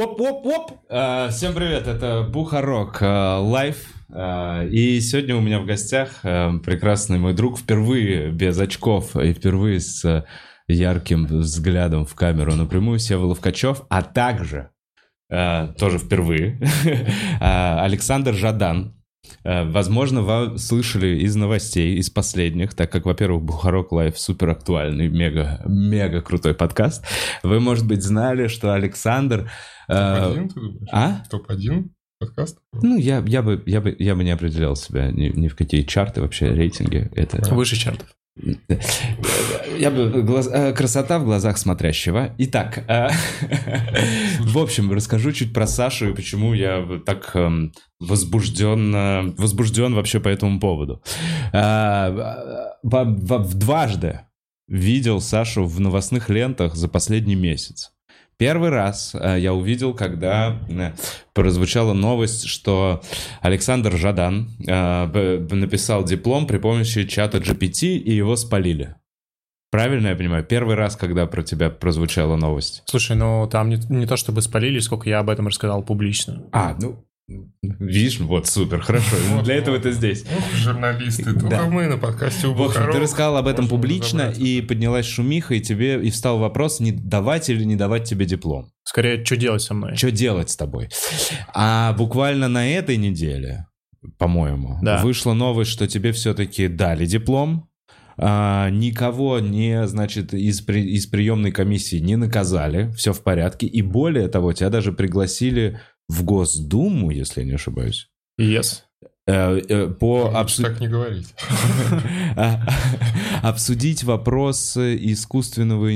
Воп. А, Всем привет, это Бухарог а, Лайв. А, И сегодня у меня в гостях прекрасный мой друг, впервые без очков и впервые с ярким взглядом в камеру напрямую, Сева Ловкачев, а также, тоже впервые, Александр Жадан. Э, Возможно, вы слышали из новостей, из последних, так как, во-первых, Бухарог Лайв супер актуальный, мега, мега крутой подкаст. Вы, может быть, знали, что Александр... э, Топ-1, ты думаешь? а? Топ-1 подкаст? Ну, я, я, бы, я, бы, я бы не определял себя ни, ни в какие чарты, вообще рейтинги. Это... Выше чартов. Я бы глаз- э, красота в глазах смотрящего. Итак, э, в общем, расскажу чуть про Сашу и почему я так эм, возбужден, возбужден вообще по этому поводу. Э, дважды видел Сашу в новостных лентах за последний месяц. Первый раз э, я увидел, когда э, прозвучала новость, что Александр Жадан э, написал диплом при помощи чата GPT и его спалили. Правильно я понимаю? Первый раз, когда про тебя прозвучала новость. Слушай, ну там не, не то чтобы спалили, сколько я об этом рассказал публично. А, ну, видишь, вот супер, хорошо. Вот, Для этого вот. ты здесь. Ох, журналисты, только Да. мы на подкасте у В общем, ты Бухарова рассказал об этом публично, разобраться. и поднялась шумиха, и тебе и встал вопрос, не давать или не давать тебе диплом. Скорее, что делать со мной? Что делать с тобой? А буквально на этой неделе, по-моему, Да. вышла новость, что тебе все-таки дали диплом. А, никого не, значит, из, при- из приемной комиссии не наказали, все в порядке. И более того, тебя даже пригласили в Госдуму, если я не ошибаюсь, Yes. э, э, по обсу- Так не говорить. обсудить вопросы искусственного,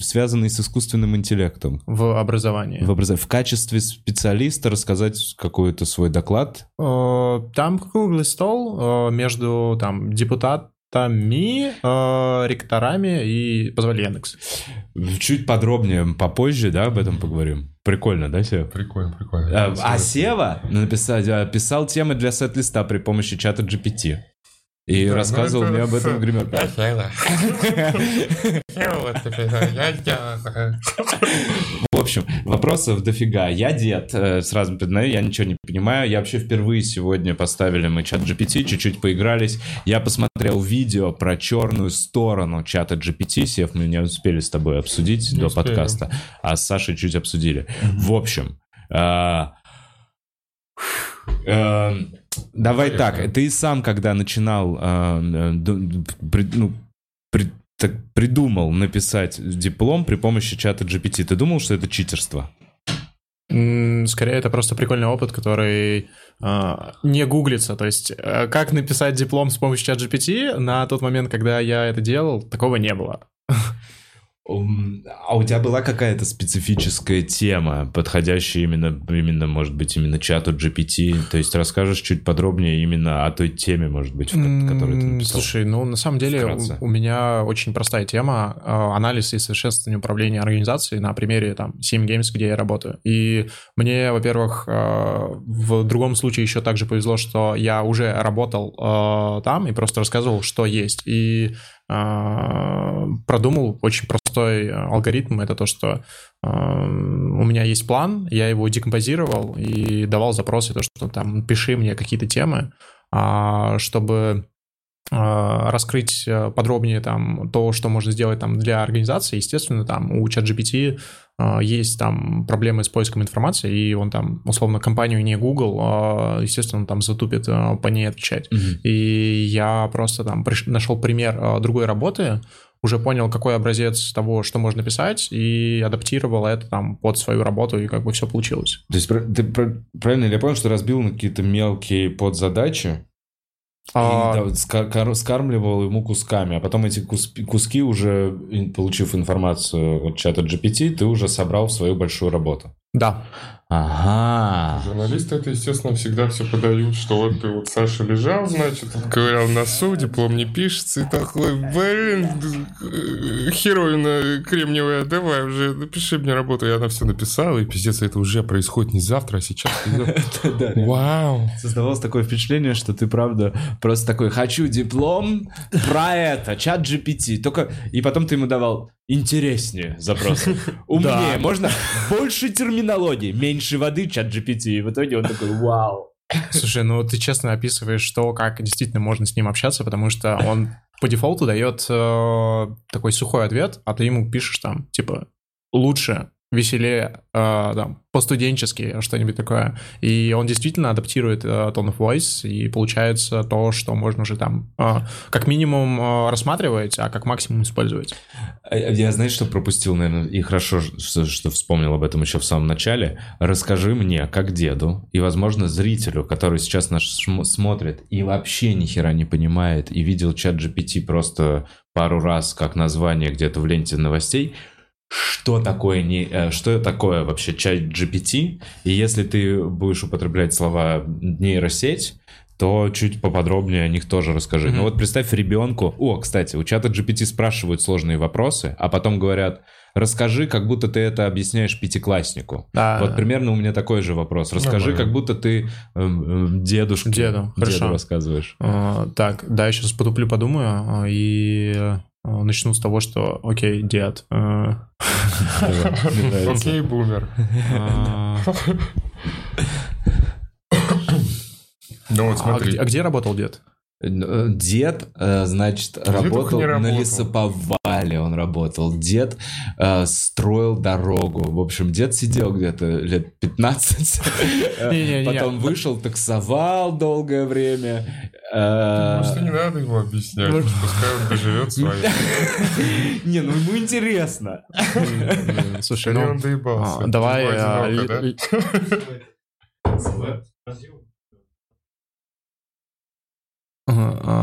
связанные с искусственным интеллектом. В образовании. В, образ- в качестве специалиста рассказать какой-то свой доклад. Э, Там круглый стол между там депутатами, э, ректорами и позвали Яндекс. Чуть подробнее попозже, да, об этом поговорим. Прикольно, да, Сева? Прикольно, прикольно. А, а Сева написал, а, писал темы для сет-листа при помощи чата GPT. И Да, ну рассказывал это- мне об этом гример. В общем, вопросов дофига. Я дед, э, сразу признаю, я ничего не понимаю. Я вообще впервые сегодня поставили мы чат GPT, чуть-чуть поигрались. Я посмотрел видео про черную сторону чата GPT. Сев, мы не успели с тобой обсудить Не до успели. подкаста, а с Сашей чуть обсудили. В общем, а, э, давай Поехали. так, ты сам, когда начинал, а, э, при- ну, при- так придумал написать диплом при помощи чата GPT, ты думал, что это читерство? Скорее, это просто прикольный опыт, который э, не гуглится. То есть, э, как написать диплом с помощью чат GPT, на тот момент, когда я это делал, такого не было. А у тебя была какая-то специфическая тема, подходящая именно, именно, может быть, именно чату GPT? То есть расскажешь чуть подробнее именно о той теме, может быть, в ко- которой ты написал? Слушай, ну на самом деле Вкратце. у, у меня очень простая тема э, анализ и совершенствование управления организацией на примере там 7 Games, где я работаю. И мне, во-первых, э, в другом случае еще также повезло, что я уже работал э, там и просто рассказывал, что есть. И продумал очень простой э, алгоритм. Это то, что э, у меня есть план, я его декомпозировал и давал запросы, то, что там пиши мне какие-то темы, а, чтобы а, раскрыть э, подробнее там то, что можно сделать там для организации. Естественно, там у ChatGPT есть там проблемы с поиском информации, и он там, условно, компанию не Google, а, естественно, он там затупит по ней отвечать. Мгм. И я просто там приш- нашел пример другой работы, уже понял, какой образец того, что можно писать, и адаптировал это там под свою работу, и как бы все получилось. То есть ты правильно ли я понял, что разбил на какие-то мелкие подзадачи А, и да, скармливал ему кусками, а потом эти кус- куски уже, получив информацию от чата GPT, ты уже собрал в свою большую работу. Да. Ага. Журналисты это, естественно, всегда все подают, что вот ты вот Саша лежал, значит, ковырял носу, диплом не пишется, и такой, блин, херовина кремниевая, давай уже, напиши мне работу. И она все написала, и пиздец, это уже происходит не завтра, а сейчас. Вау. Создавалось такое впечатление, что ты, правда, просто такой, хочу диплом про это, чат GPT. Только... И потом ты ему давал, интереснее запросы. Умнее. Можно больше терминологии, меньше воды, чат GPT. И в итоге он такой, вау. Слушай, ну ты честно описываешь то, как действительно можно с ним общаться, потому что он по дефолту дает э, такой сухой ответ, а ты ему пишешь там, типа, лучше, веселее, э, там, по-студенчески, что-нибудь такое. И он действительно адаптирует э, tone of voice, и получается то, что можно уже там э, как минимум э, рассматривать, а как максимум использовать. А, Я, знаешь, что пропустил, наверное, и хорошо, что, вспомнил об этом еще в самом начале. Расскажи мне, как деду, и, возможно, зрителю, который сейчас нас смотрит и вообще ни хера не понимает, и видел чат GPT просто пару раз как название где-то в ленте новостей, что такое, не, э, что такое вообще чат GPT, и если ты будешь употреблять слова нейросеть, то чуть поподробнее о них тоже расскажи. Мгм. Ну вот представь ребенку... О, кстати, у чата GPT спрашивают сложные вопросы, а потом говорят, расскажи, как будто ты это объясняешь пятикласснику. Да. Вот примерно у меня такой же вопрос. Расскажи, Нормально. как будто ты эм, эм, дедушке Деду, деду хорошо. рассказываешь. Э, так, да, я сейчас потуплю, подумаю, э, и э, начну с того, что, окей, дед. э. Окей, бумер. э, Ну вот а смотри. где- а где работал дед? Э, Дед, э, значит, работал на работал. Лесоповале, он работал. Дед э, строил дорогу. В общем, дед сидел где-то лет 15, э, потом вышел, таксовал долгое время. э, Может, не надо ему объяснять, Может- пускай он доживет свою. Не, ну ему интересно. Слушай, ну, он доебался. а, давай... Его а, одиноко, ли- да? ли- Ага, а,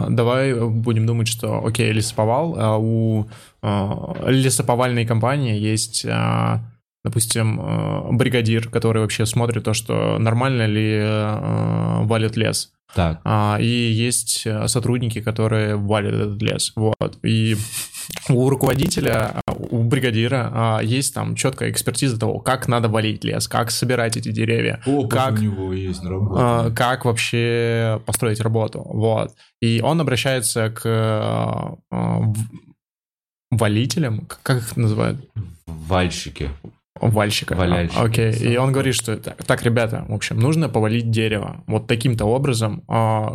Давай будем думать, что, окей, лесоповал, а у а, лесоповальной компании есть, а, допустим, а, бригадир, который вообще смотрит то, что нормально ли а, валит лес. Так, А, И есть а, сотрудники, которые валят этот лес. Вот. И у руководителя, а, у бригадира а, есть там четкая экспертиза того, как надо валить лес, как собирать эти деревья, опыт как- у него есть на а, как вообще построить работу. Вот. И он обращается к валителям, как их называют? Вальщики. Вальщика. Валяльщик. А, Окей. И он говорит, что так, так, ребята, в общем, нужно повалить дерево. Вот таким-то образом,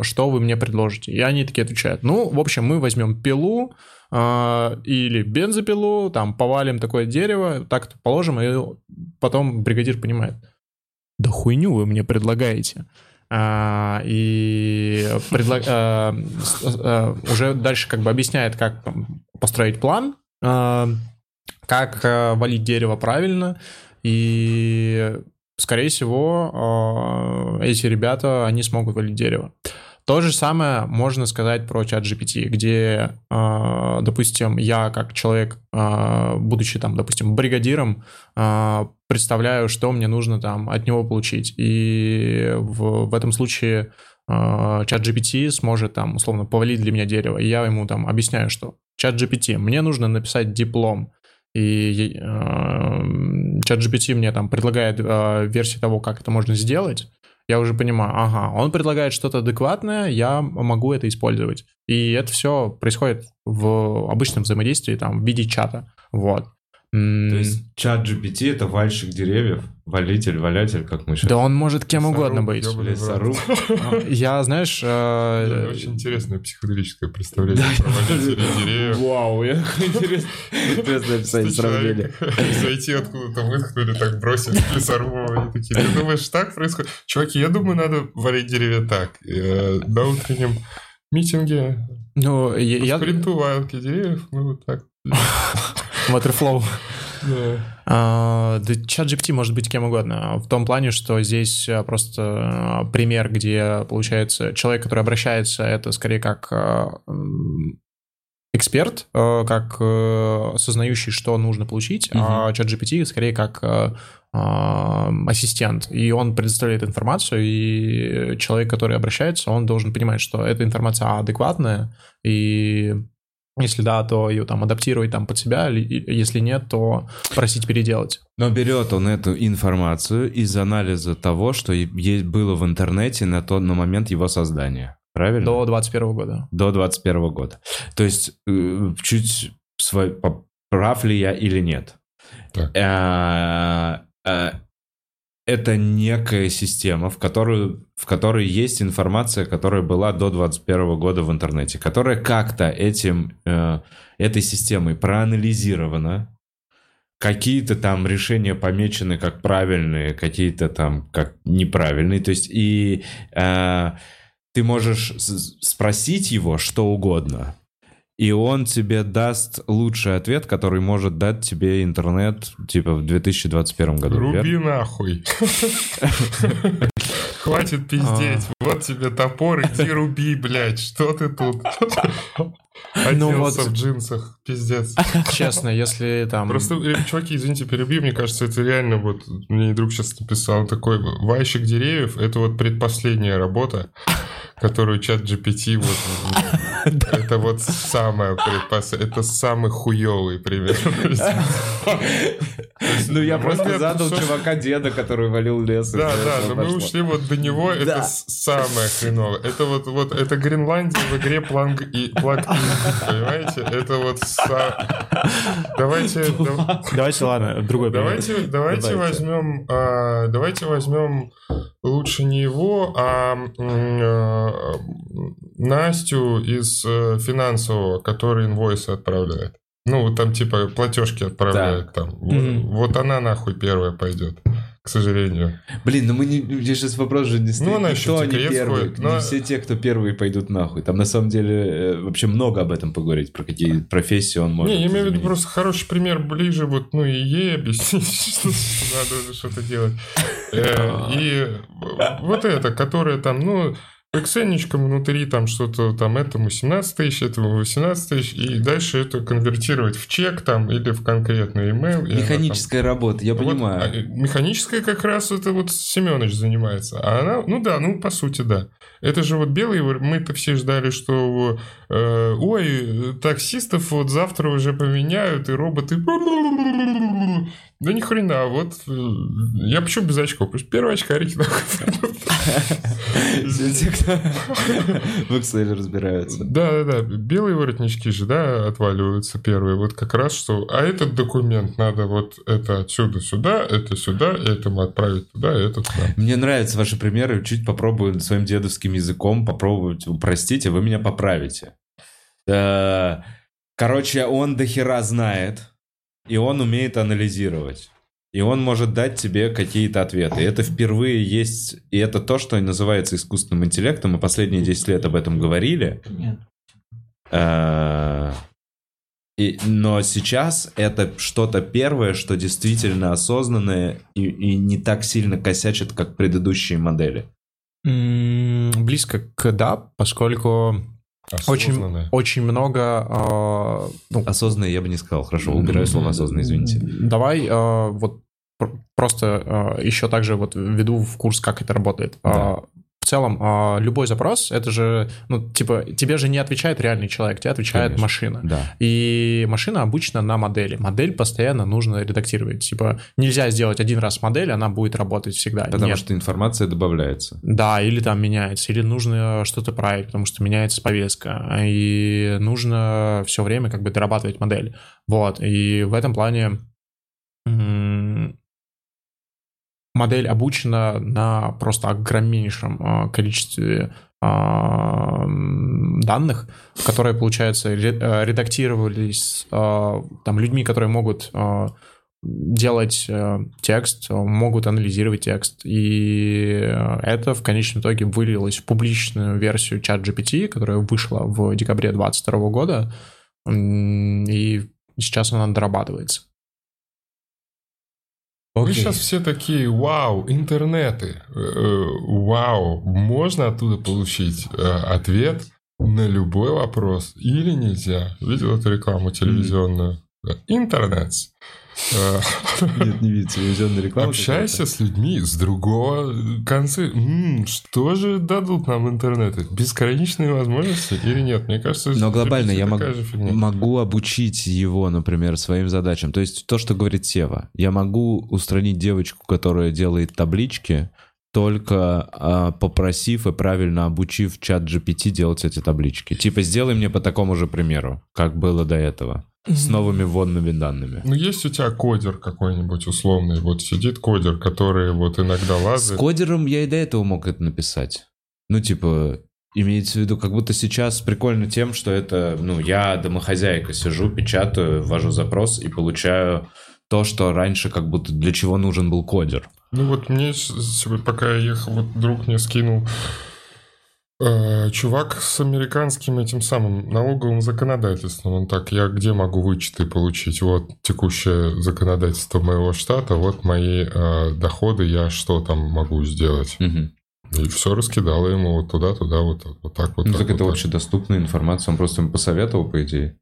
что вы мне предложите? И они такие отвечают, ну, в общем, мы возьмем пилу или бензопилу, там, повалим такое дерево, так-то положим, и потом бригадир понимает, да хуйню вы мне предлагаете. А, и предла- а, а, уже дальше как бы объясняет, как построить план, а, как а, валить дерево правильно, и, скорее всего, а, эти ребята, они смогут валить дерево. То же самое можно сказать про чат GPT, где, а, допустим, я как человек, а, будучи там, допустим, бригадиром, а, представляю, что мне нужно там от него получить. И в, в этом случае чат GPT сможет там условно повалить для меня дерево. И я ему там объясняю, что чат GPT, мне нужно написать диплом. И чат GPT мне там предлагает версии того, как это можно сделать. Я уже понимаю, ага, он предлагает что-то адекватное, я могу это использовать. И это все происходит в обычном взаимодействии, там, в виде чата. Вот. То есть чат GPT это вальщик деревьев, валитель, валятель, как мы сейчас. Да он может кем Лесоруб, угодно быть. Лесоруб. Я, знаешь, э, Очень интересное психоделическое представление про валителей деревьев. Вау, я интересно. Интересное описание сравнения. Зайти откуда-то выткнули, так бросить в лесорубов. Они такие, ты думаешь, так происходит? Чуваки, я думаю, надо валить деревья так. Э, На утреннем митинге ну, я, валки деревьев мы вот так. Waterflow. Да. А, чат GPT может быть кем угодно. В том плане, что здесь а, просто а, пример, где, получается, человек, который обращается, это скорее как м, эксперт, как э, осознающий, что нужно получить, а чат GPT скорее как ассистент. И он предоставляет информацию, и человек, который обращается, он должен понимать, что эта информация адекватная, и если да, то ее там адаптировать там под себя, если нет, то просить переделать. Но берет он эту информацию из анализа того, что есть было в интернете на тот на момент его создания. Правильно? До 21 года. До 21 года. То есть э, чуть свой- прав ли я или нет. Так. Это некая система, в, которую, в которой есть информация, которая была до 2021 года в интернете, которая как-то этим, э, этой системой проанализирована, какие-то там решения помечены как правильные, какие-то там как неправильные. То есть и э, ты можешь спросить его что угодно, и он тебе даст лучший ответ, который может дать тебе интернет типа в 2021 году. верно? Руби нахуй. Хватит пиздеть. А. Вот тебе топор, иди руби, блядь. Что ты тут? Ну Оделся вот. в джинсах. Пиздец. Честно, если там... Просто, э, чуваки, извините, перебью, мне кажется, это реально вот, мне друг сейчас написал такой, вайщик деревьев, это вот предпоследняя работа, которую чат GPT вот, это вот самая предпос... это самый хуёвый пример. Ну, я просто задал чувака деда, который валил лес. Да, да, мы ушли вот до него, это самое хреновое. Это вот, вот, это Гренландия в игре Планг и Плаг понимаете? Это вот Давайте, да- Давайте, ладно, другой пример. давайте, давайте возьмем, а, давайте возьмем лучше не его, а а, Настю из э, финансового, который инвойсы отправляет. Ну, вот там типа платежки отправляет там. Вот, Мгм. вот она нахуй первая пойдет, к сожалению. Блин, ну мы не... Я сейчас вопрос же не стоит. она не еще кто первые. ходит, но- Не все те, кто первые пойдут нахуй. Там на самом деле э, вообще много об этом поговорить, про какие профессии он может Не, я имею в виду просто хороший пример ближе, вот, ну, и ей объяснить, что надо что-то делать. Э, И вот это, которое там, ну, по эксенечкам внутри там что-то там этому 17 тысяч, этому 18 тысяч, и дальше это конвертировать в чек там или в конкретный email. и она там- Механическая работа, я Вот, понимаю. а, механическая как раз это вот Семенович занимается. А она, ну да, ну по сути да. Это же вот белый, мы-то все ждали, что э, ой, таксистов вот завтра уже поменяют, и роботы... Да ни хрена, вот э, я почему без очков? Потому что первые очкарики. Все те, кто в Excel разбираются. Да, да, да. Белые воротнички же, да, отваливаются первые. Вот как раз что. А этот документ надо вот это отсюда сюда, это сюда, этому отправить туда, это туда. Мне нравятся ваши примеры, чуть попробую своим дедовским языком попробовать упростить, а вы меня поправите. Э, Короче, он до хера знает, и он умеет анализировать. И он может дать тебе какие-то ответы. И это впервые есть... И это то, что называется искусственным интеллектом. Мы последние 10 лет об этом говорили. Э, и- но сейчас это что-то первое, что действительно осознанное и, и не так сильно косячит, как предыдущие модели. Близко к да, поскольку Осознанное. очень много... э, ну, Осознанное я бы не сказал. Хорошо, убираю слово осознанное, извините. Давай э, вот пр- просто э, еще также вот введу в курс, как это работает. Да. В целом, э, любой запрос, это же, ну, типа, тебе же не отвечает реальный человек, тебе отвечает Конечно. машина. Да. И машина обычно на модели. Модель постоянно нужно редактировать. Типа, нельзя сделать один раз модель, она будет работать всегда. Потому Нет. что информация добавляется. Да, или там меняется, или нужно что-то править, потому что меняется повестка, и нужно все время как бы дорабатывать модель. Вот, и в этом плане м, модель обучена на просто огромнейшем а, количестве а, данных, которые, получается, э, редактировались а, там людьми, которые могут а, делать э, текст, могут анализировать текст. И это в конечном итоге вылилось в публичную версию чат GPT, которая вышла в декабре 2022 года. И сейчас она дорабатывается. Вы Окей. сейчас все такие, вау, интернеты, э, э, вау, можно оттуда получить э, ответ на любой вопрос или нельзя. Видел эту рекламу телевизионную? Да. Интернет. Э, Нет, не видите, телевизионная реклама. Общайся с людьми с другого конца. Что же дадут нам интернеты? Бесконечные возможности или нет? Мне кажется, Но глобально я могу, обучить его, например, своим задачам. То есть то, что говорит Сева. Я могу устранить девочку, которая делает таблички, только а, попросив и правильно обучив чат GPT делать эти таблички. Типа, сделай мне по такому же примеру, как было до этого. С новыми вводными данными. Ну, есть у тебя кодер какой-нибудь условный, вот сидит кодер, который вот иногда С лазает. кодером я и до этого мог это написать. Ну, типа, имеется в виду, как будто сейчас прикольно тем, что это, ну, я домохозяйка сижу, печатаю, ввожу запрос и получаю то, что раньше как будто для чего нужен был кодер. Ну вот мне с- с- пока я ехал, вот друг мне скинул э, чувак с американским этим самым налоговым законодательством. Он так, я где могу вычеты получить? Вот текущее законодательство моего штата, вот мои э, доходы, я что там могу сделать? Мгм. И все раскидало ему вот туда, туда, вот, вот так вот. Ну, так, так это вот так. общедоступная информация, он просто им посоветовал, по идее.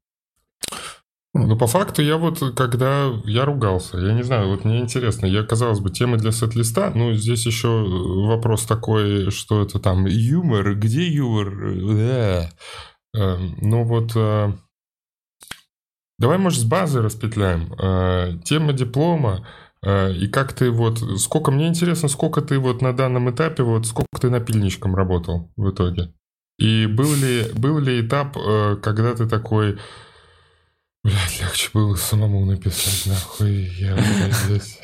Ну, по факту, я вот, когда я ругался, я не знаю, вот мне интересно, я, казалось бы, тема для сет-листа, ну, здесь еще вопрос такой, что это там, юмор, где юмор? Э, э, Ну, вот, э, давай, может, с базы распетляем. Э, Тема диплома, э, и как ты вот, сколько, мне интересно, сколько ты вот на данном этапе, вот сколько ты напильничком работал в итоге? И был ли, был ли этап, э, когда ты такой, Блять, легче было самому написать, нахуй я здесь.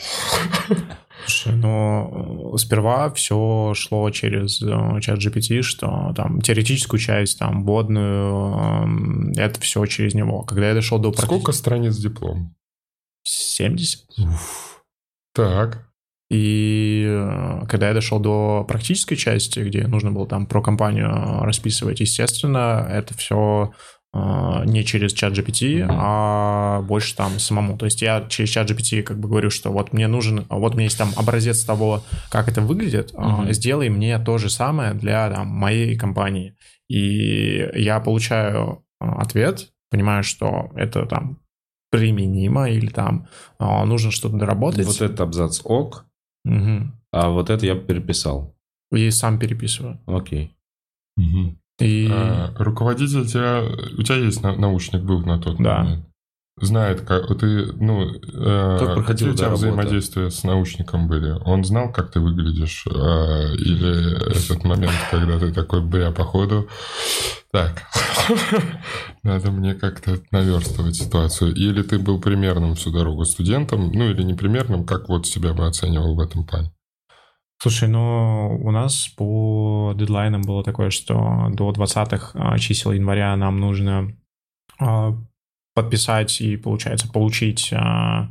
Слушай, ну, сперва все шло через э, чат GPT, что там теоретическую часть, там, вводную, эм, это все через него. Когда я дошел до Сколько страниц диплом? 70. Так. И э, когда я дошел до практической части, где нужно было там про компанию расписывать, естественно, это все не через чат GPT, Мгм. а больше там самому. То есть я через чат GPT как бы говорю, что вот мне нужен, вот у меня есть там образец того, как это выглядит, а, Мгм. сделай мне то же самое для там, моей компании. И я получаю а, ответ, понимаю, что это там применимо или там а, нужно что-то доработать. Вот этот абзац ок, Мгм. а вот это я переписал. И сам переписываю. Окей. И А, руководитель тебя... У тебя есть на- научник был на тот Да. момент? Знает, как ты, ну, э, Как проходила, какие у тебя да, работа? взаимодействия с научником были? Он знал, как ты выглядишь? А, или этот момент, когда ты такой, бля, походу, так, надо мне как-то наверстывать ситуацию. Или ты был примерным всю дорогу студентом, ну, или не примерным, как вот себя бы оценивал в этом плане? Слушай, ну у нас по дедлайнам было такое, что до 20-х а, чисел января нам нужно а, подписать и, получается, получить... а,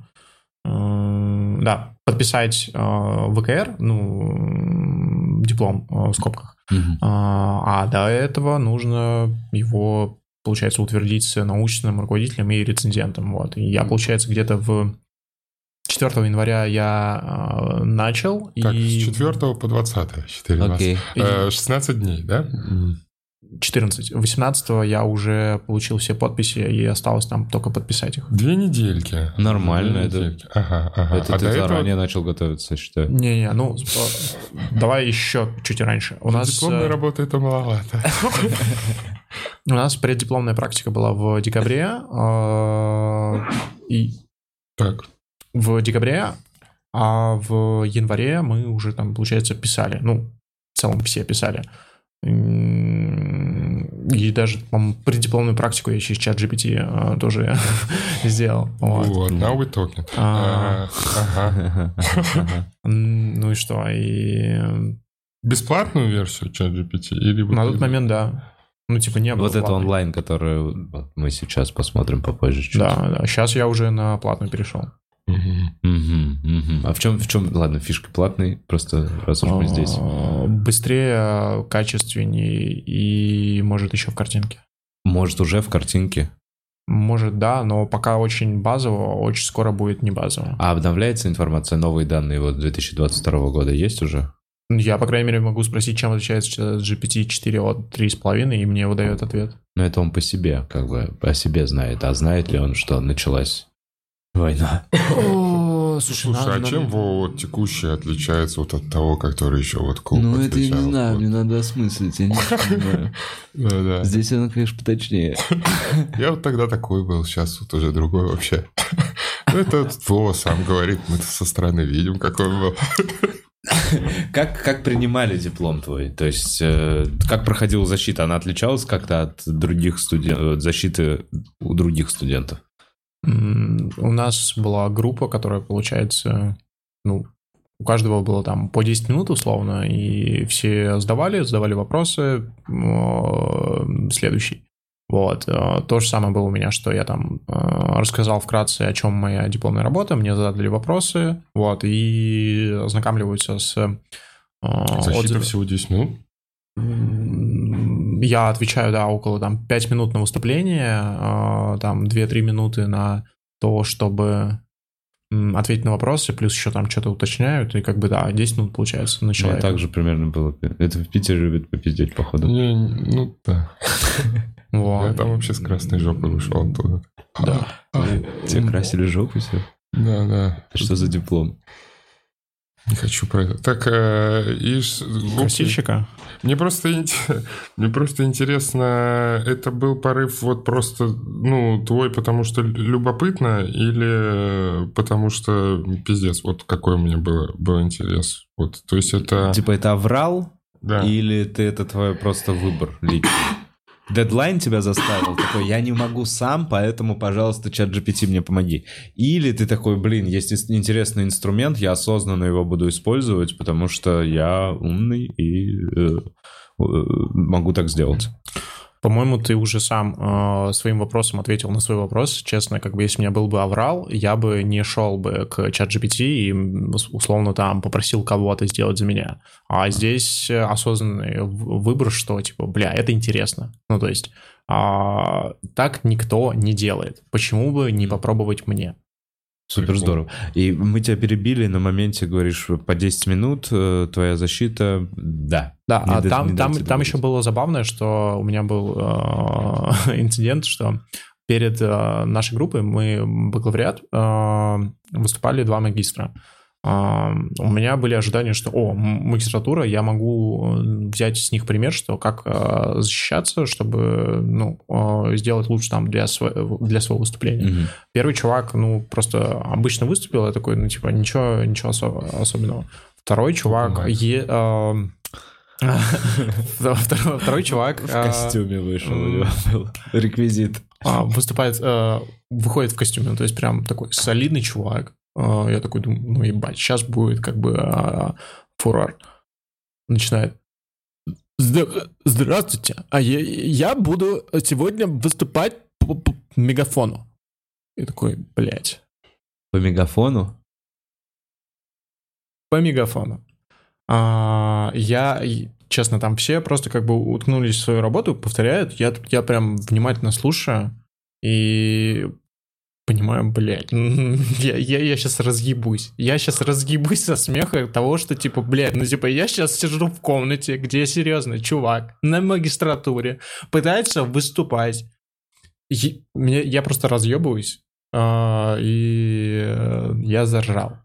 э, Да, подписать ВКР, ну, диплом в скобках. А а до этого нужно его, получается, утвердить с научным руководителем и рецензентом. Вот. И я, получается, где-то в 4 января я а, начал. Так, и с 4 по 20, 4 Окей. Э, 16 дней, да? 14. 18 я уже получил все подписи, и осталось там только подписать их. Две недельки. Нормально, Две это- недельки. Ага, ага. Это а ты до этого заранее начал готовиться, считаю. Не-не, ну, э, давай еще чуть раньше. У нас, дипломная э, работа это маловато. у нас преддипломная практика была в декабре, э, и Так, в декабре, а в январе мы уже там, получается, писали. Ну, в целом все писали. И даже, по-моему, преддипломную практику я через чат GPT э, тоже сделал. Вот. вот, now we're talking. Ну и что? И Бесплатную версию ChatGPT или вот на тот момент, да. Ну, типа, не было. Вот это онлайн, который мы сейчас посмотрим попозже чуть. Да, да. Сейчас я уже на платную перешел. А в чем, в чем, ладно, фишка платный, просто раз уж мы здесь. А, Быстрее, качественнее и, может, еще в картинке. Может, уже в картинке. Может, да, но пока очень базово, очень скоро будет не базово. А обновляется информация, новые данные вот 2022 года есть уже? Я, по крайней мере, могу спросить, чем отличается GPT-4 от 3,5, и мне выдает ответ. Но это он по себе, как бы, о себе знает. А знает ли он, что началась война? О, Слушай, а чем вот текущий отличается вот от того, который еще вот клуб Ну, это я не знаю, Вот. мне надо осмыслить, я не понимаю. Да-да. Здесь оно, конечно, поточнее. Я вот тогда такой был, сейчас вот уже другой вообще. Ну, это Вова сам говорит, мы со стороны видим, какой он был. Как, как принимали диплом твой? То есть, э, как проходила защита? Она отличалась как-то от других студентов, защиты у других студентов? У нас была группа, которая, получается, ну, у каждого было там по 10 минут условно, и все сдавали, задавали вопросы. Следующий. Вот. э, То же самое было у меня, что я там э, рассказал вкратце, о чем моя дипломная работа, мне задали вопросы, вот, и ознакомливаются с э, Защита отзывами. всего 10 минут. Я отвечаю, да, около там 5 минут на выступление, э, там 2-3 минуты на то, чтобы ответить на вопросы, плюс еще там что-то уточняют, и как бы, да, 10 минут получается на человека. так же примерно было. Это в Питере любят попиздеть, походу. Не, ну да. Вот. Я там вообще с красной жопой вышел оттуда. Да. Тебе красили жопу все? Да, да. Что за диплом? Не хочу про это. Так, э, и... Красильщика? Мне просто, мне просто интересно, это был порыв вот просто, ну, твой, потому что любопытно, или потому что пиздец, вот какой у меня был, был интерес. Вот, то есть это... Типа это аврал? Да. Или ты это твой просто выбор личный? Дедлайн тебя заставил, такой, я не могу сам, поэтому, пожалуйста, чат GPT мне помоги. Или ты такой, блин, есть интересный инструмент, я осознанно его буду использовать, потому что я умный и э, э, могу так сделать. По-моему, ты уже сам э, своим вопросом ответил на свой вопрос. Честно, как бы если у меня был бы аврал, я бы не шел бы к чат GPT и условно там попросил кого-то сделать за меня. А здесь э, осознанный выбор, что типа, бля, это интересно. Ну, то есть а, так никто не делает. Почему бы не попробовать мне? Супер здорово. И мы тебя перебили на моменте, говоришь, по 10 минут, э, твоя защита, да. Да, Не а д- там, там, там еще было забавное, что у меня был э, инцидент, что перед э, нашей группой мы бакалавриат э, выступали два магистра. Э, у меня были ожидания, что, о, магистратура, я могу э, взять с них пример, что как э, защищаться, чтобы ну, э, сделать лучше там для, сво- для своего выступления. Мгм. Первый чувак, ну, просто обычно выступил, я такой, ну, типа, ничего, ничего осо- особенного. Второй чувак... Е- эм, Второй чувак В э, костюме вышел реквизит. а, выступает, э, выходит в костюме, ну, то есть прям такой солидный чувак. Э, Я такой думаю, ну, ебать, сейчас будет как бы э, фурор. Начинает. «Здра- Здравствуйте, а я, я буду сегодня выступать по, по мегафону. И такой, блядь. По мегафону? по мегафону. А, я, честно, там все просто как бы уткнулись в свою работу, повторяют. Я, я прям внимательно слушаю и понимаю, блядь, я, я, я сейчас разъебусь. Я сейчас разъебусь со смеха от того, что, типа, блядь, ну, типа, я сейчас сижу в комнате, где серьезно чувак на магистратуре пытается выступать. И мне, я просто разъебываюсь, а, и э, я заржал.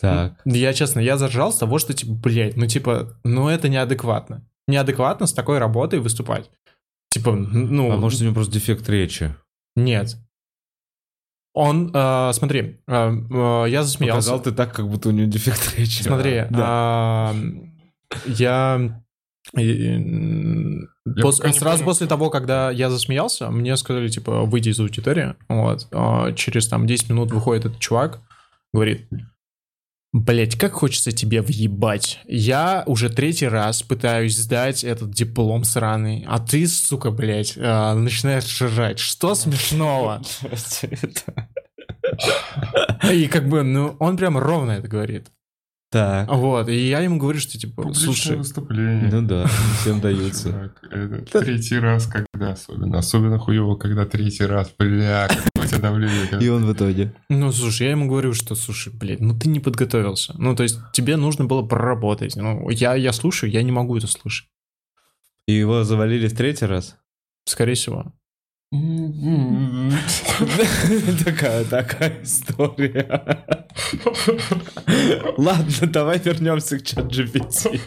Так. Я, честно, я заржал с того, что, типа, блядь, ну, типа, ну, это неадекватно. Неадекватно с такой работой выступать. Типа, ну... А может, у него просто дефект речи? Нет. Он, э, смотри, э, э, я засмеялся. Показал ты так, как будто у него дефект речи. Смотри, Да. а, я... э, м, Я пос- сразу понял. после того, когда я засмеялся, мне сказали, типа, выйди из аудитории. Вот. А, Через там 10 минут выходит этот чувак, говорит, Блять, как хочется тебе въебать. Я уже третий раз пытаюсь сдать этот диплом сраный, а ты, сука, блядь, а, начинаешь ржать. Что смешного? И как бы, ну, он прям ровно это говорит. Так. Вот, и я ему говорю, что типа, Публичное слушай, выступление. Ну да, всем даются. Это третий раз, когда особенно. Особенно хуево, когда третий раз. Бля, какое у тебя давление. И он в итоге. ну, слушай, я ему говорю, что, слушай, блядь, ну ты не подготовился. Ну, то есть тебе нужно было проработать. Ну, я, я слушаю, я не могу это слышать. И его завалили в третий раз? Скорее всего. Такая, такая история. Ладно, давай вернемся к чат GPT.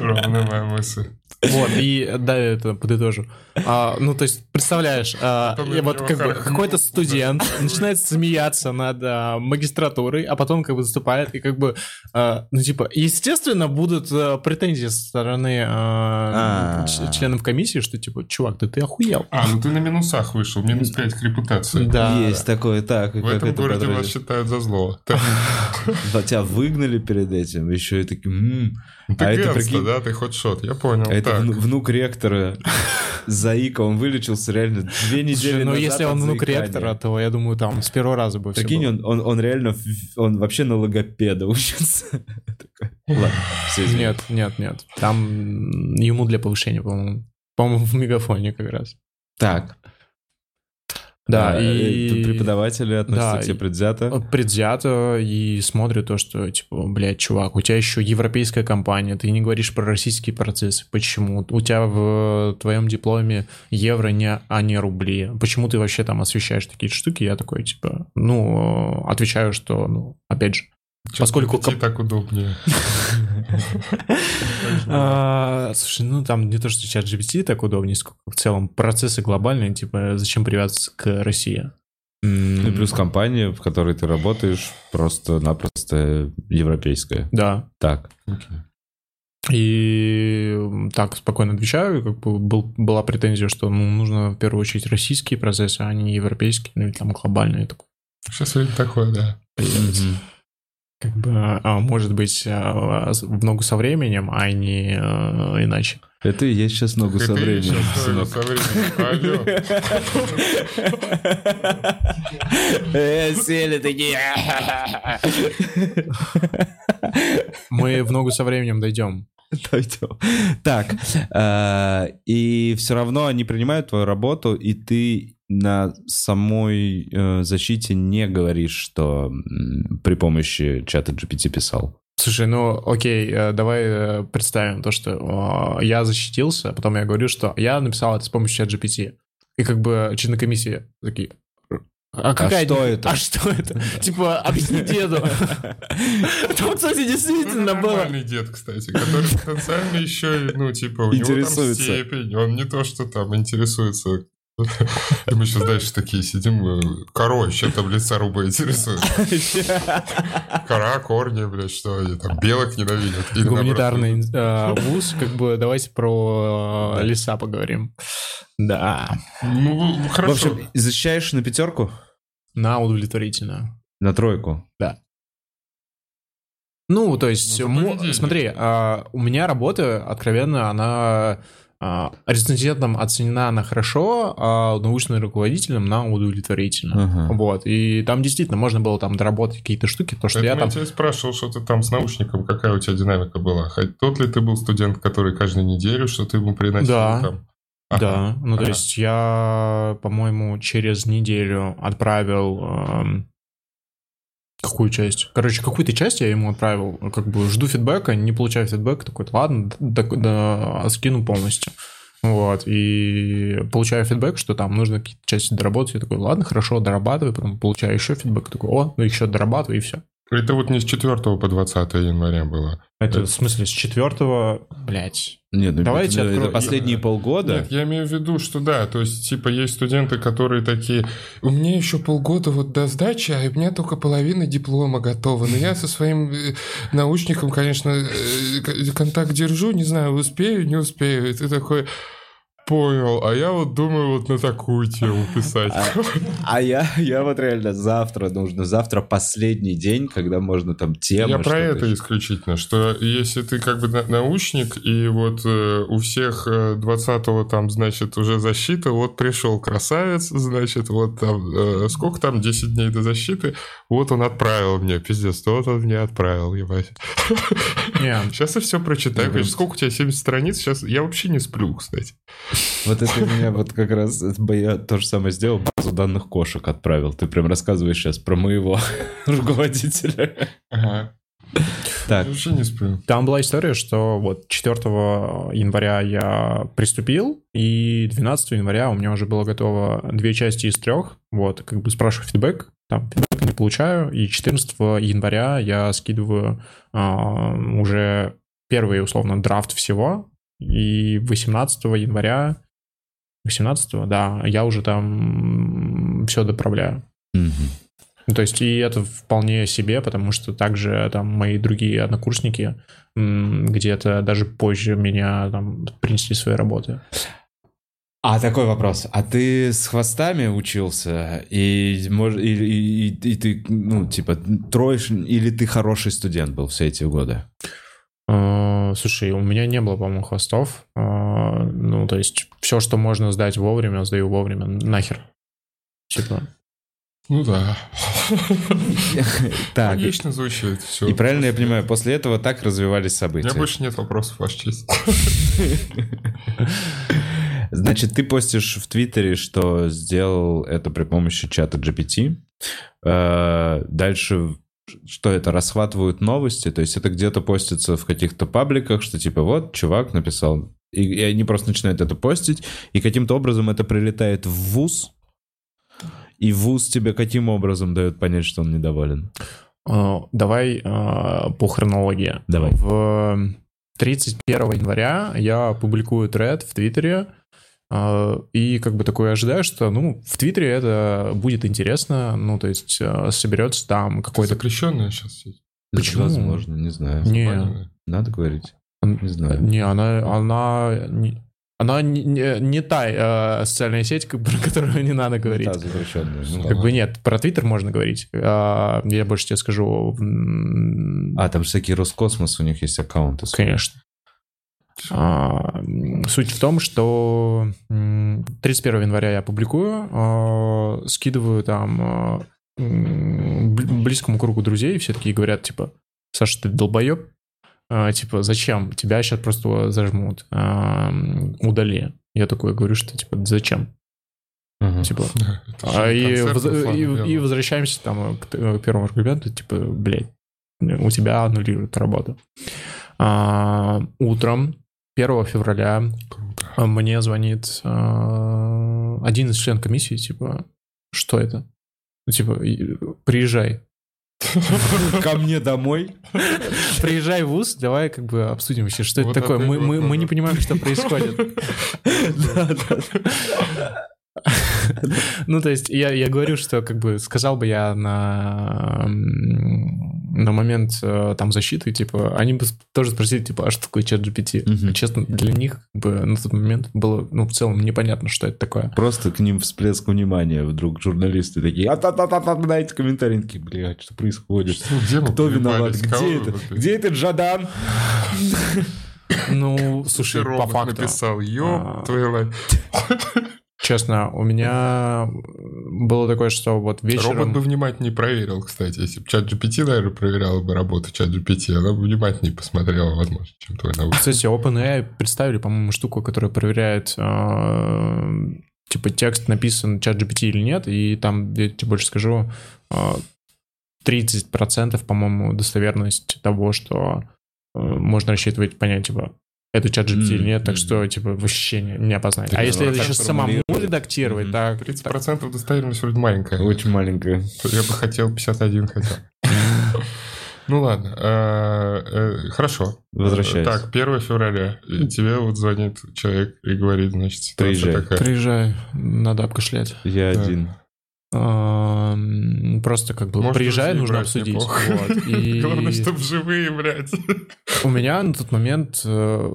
Ровно моя мысль. Вот, и да, это подытожу. А, ну, то есть, представляешь, а, и вот его как бы какой-то студент начинает смеяться над а, магистратурой, а потом как бы заступает, и как бы, а, ну, типа, естественно, будут а, претензии со стороны а, А. ч- членов комиссии, что, типа, чувак, да ты охуел. А, ну ты на минусах вышел, минус 5 к репутации. Да. Есть такое, так. В как этом это городе вас подразделение? считают за зло. Тебя выгнали перед этим, еще и такие... «М, Ты А это, прикинь- да? Ты хоть шот, я понял. а это Так. внук ректора Заика, он вылечился реально две недели Слушай, ну, назад если от он внук заикания. ректора, то я думаю, там с первого раза бы все Прикинь, он, он, он реально, он вообще на логопеда учится. Ладно, все. Нет, нет, нет. Там ему для повышения, по-моему. По-моему, в мегафоне как раз. Так, Да, и... преподаватели относятся Да, к тебе предвзято. предвзято и смотрят то, что, типа, блядь, чувак, у тебя еще европейская компания, ты не говоришь про российские процессы. Почему? У тебя в твоем дипломе евро, не, а не рубли. Почему ты вообще там освещаешь такие штуки? Я такой, типа, ну, отвечаю, что, ну, опять же, Чё, поскольку GPT так удобнее. А, слушай, ну там не то, что чат GPT так удобнее, сколько в целом процессы глобальные, типа, зачем привязываться к России? Ну плюс компания, в которой ты работаешь, просто-напросто европейская. Да. Так. И так спокойно отвечаю, как бы был, была претензия, что ну, нужно в первую очередь российские процессы, а не европейские, ну или там глобальные. Такой, Сейчас время такое, да. Как бы, а, может быть, а, в ногу со временем, а не а, иначе. Это и есть сейчас ногу со временем, ногу сынок. со временем. Э, Сели такие. Мы в ногу со временем дойдем. Дойдем. Так, э, и все равно они принимают твою работу, и ты на самой э, защите не говоришь, что при помощи чата GPT писал. Слушай, ну окей, э, давай э, представим то, что э, я защитился, а потом я говорю, что я написал это с помощью чат GPT. И как бы члены комиссии такие, а какая... что это? А что это? Типа, объясни деду. Там, кстати, Ну, действительно было. нормальный дед, кстати, который потенциально еще, и, ну, типа, у него там степень, он не то, что там интересуется. И мы сейчас дальше такие сидим, э, коро, еще там лица руба интересует. Кора, корни, блядь, что они там, белок ненавидят. Или Гуманитарный э, вуз, как бы давайте про э, леса поговорим. Да, Ну, В хорошо. общем, защищаешь на пятерку? на удовлетворительно. На тройку? Ну, то есть, Ну, смотри, а, у меня работа, откровенно, она а, рецензентом оценена на хорошо, а научным руководителем на удовлетворительно. Ага. Вот, и там действительно можно было там доработать какие-то штуки, потому что Поэтому я я, там... тебя спрашивал, что ты там с наушником, какая у тебя динамика была. Хоть тот ли ты был студент, который каждую неделю, что ты ему приносил Да. там? Ага. Да, ну то Ага. есть я, по-моему, через неделю отправил... эм, Какую часть? Короче, какую-то часть я ему отправил, как бы жду фидбэка, не получаю фидбэк, такой, ладно, да, да, скину полностью. Вот, и получаю фидбэк, что там нужно какие-то части доработать. Я такой, ладно, хорошо, дорабатываю, потом получаю еще фидбэк, такой, о, ну еще дорабатываю, и все. Это вот не с 4 по 20 января было. Это Это- в смысле с четвертого, блядь. Нет, ну Давайте это, это откроем. последние полгода. Нет, я имею в виду, что да, то есть, типа, есть студенты, которые такие, у меня еще полгода вот до сдачи, а у меня только половина диплома готова. Но я со своим э, научником, конечно, э, контакт держу, не знаю, успею, не успею. И ты такой, понял, а я вот думаю вот на такую тему писать. А я, я вот реально завтра нужно, завтра последний день, когда можно там тему. Я про это еще. исключительно, что если ты как бы на- научник, и вот э, у всех э, 20-го там, значит, уже защита, вот пришел красавец, значит, вот там, э, сколько там, 10 дней до защиты, вот он отправил мне, пиздец, вот он мне отправил, ебать. Сейчас я все прочитаю, сколько у тебя, 70 страниц, сейчас я вообще не сплю, кстати. Вот это у меня вот как раз, я то же самое сделал, базу данных кошек отправил. Ты прям рассказываешь сейчас про моего руководителя. Ага. Так, Я вообще не сплю. Там была история, что вот 4 января я приступил, и 12 января у меня уже было готово две части из трех. Вот, как бы спрашиваю фидбэк, там фидбэк не получаю, и 14 января я скидываю а, уже первый, условно, драфт всего, И 18 января, 18, да, я уже там все доправляю. Ну, То есть и это вполне себе, потому что также там мои другие однокурсники где-то даже позже меня там принесли свои работы. А такой вопрос. А ты с хвостами учился? И, мож- и, и- и- и ты, ну, типа, троешь, или ты хороший студент был все эти годы? Э, Слушай, у меня не было, по-моему, хвостов. Э, Ну, то есть все, что можно сдать вовремя, сдаю вовремя. Нахер. Типа, Ну да. Так, и, Логично звучит. Все. и правильно я понимаю, после этого так развивались У меня события. больше нет вопросов, Ваша честь. Значит, ты постишь в Твиттере, что сделал это при помощи чата GPT. Э, Дальше что это, расхватывают новости? То есть это где-то постится в каких-то пабликах, что типа вот, чувак написал. И, и они просто начинают это постить, и каким-то образом это прилетает в ВУЗ, и ВУЗ тебе каким образом дает понять, что он недоволен? э, давай э, по хронологии. Давай. В 31 января я публикую тред в Твиттере, и как бы такое ожидаю, что, ну, в Твиттере это будет интересно, ну, то есть э, соберется там какой-то... Запрещенная сейчас сеть. Почему? Возможно, не знаю. Не, Понятно. Надо говорить. Не знаю. не, она, она, не, она не, не- не та э, социальная сеть, про которую не надо говорить. Да, запрещенная. Ну, Как бы нет, про Твиттер можно говорить. А, Я больше тебе скажу. А, там всякие Роскосмос, у них есть аккаунты. Конечно. А, Суть в том, что м, 31 января я публикую, а, скидываю там а, близкому кругу друзей, все такие говорят, типа, Саша, ты долбоеб? А, Типа, зачем? Тебя сейчас просто зажмут. А, Удали. Я такой говорю, что, типа, зачем? Мгм. Типа, а и, воз- и- и возвращаемся там к, т- к первому аргументу, типа, блядь, у тебя аннулируют работу. А, утром 1 февраля Круто. а, мне звонит а, один из членов комиссии, типа, что это? Ну, типа, приезжай. Ко мне домой. Приезжай в ВУЗ, давай как бы обсудим вообще, что это такое. Мы, не понимаем, что происходит. Ну, то есть, я, я говорю, что, как бы, сказал бы я на, на момент э, там защиты, типа, они бы тоже спросили, типа, а что такое чат GPT? Мгм. Честно, для них, как бы, на тот момент было, ну, в целом, непонятно, что это такое. Просто к ним всплеск внимания. Вдруг журналисты такие, а та та та та дайте комментарии. Они Такие, блядь, что происходит? Ну, где Кто виноват? Где это? Где этот Жадан? Ну, слушай, по факту, написал, А. ёб твою мать. Честно, у меня было такое, что вот вечером... Робот бы внимательнее проверил, кстати. Если бы чат GPT, наверное, проверяла бы работу чат GPT, она бы внимательнее посмотрела, возможно, чем твой навык. Кстати, OpenAI представили, по-моему, штуку, которая проверяет, э, типа, текст написан чат GPT или нет, и там, я тебе больше скажу, э, 30%, по-моему, достоверность того, что э, можно рассчитывать, понять, типа, это чат GPT или нет, так что, типа, вообще не, не опознать. Так, а если это так еще самому редактировать, так, 30% достоверность вроде маленькая. Очень маленькая. Я бы хотел 51 хотел. Ну ладно, э, э, хорошо. Возвращаюсь. Так, 1 февраля. И тебе вот звонит человек и говорит, значит, ситуация Приезжай. такая. приезжай, надо обкашлять. Я Да. один. Ам, Просто как бы Может, приезжай, нужно брать обсудить. Вот, и... Главное, чтобы живые, блядь. У меня на тот момент, э,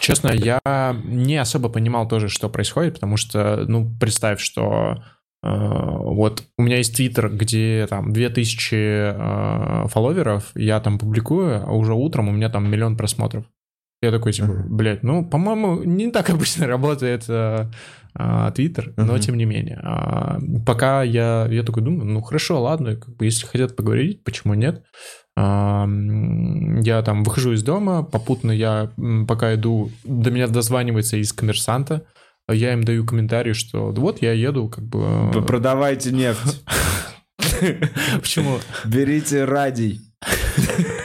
честно, я не особо понимал тоже, что происходит, потому что, ну, представь, что э, вот у меня есть твиттер, где там 2000 э, фолловеров, я там публикую, а уже утром у меня там миллион просмотров. Я такой, типа, блядь, ну, по-моему, не так обычно работает э, Твиттер, но тем не менее. А, Пока я, я такой думаю, ну, хорошо, ладно, как бы, если хотят поговорить, почему нет? А, Я там выхожу из дома, попутно я, пока иду, до меня дозванивается из коммерсанта, я им даю комментарий, что вот я еду, как бы... Продавайте нефть. Почему? Берите радий.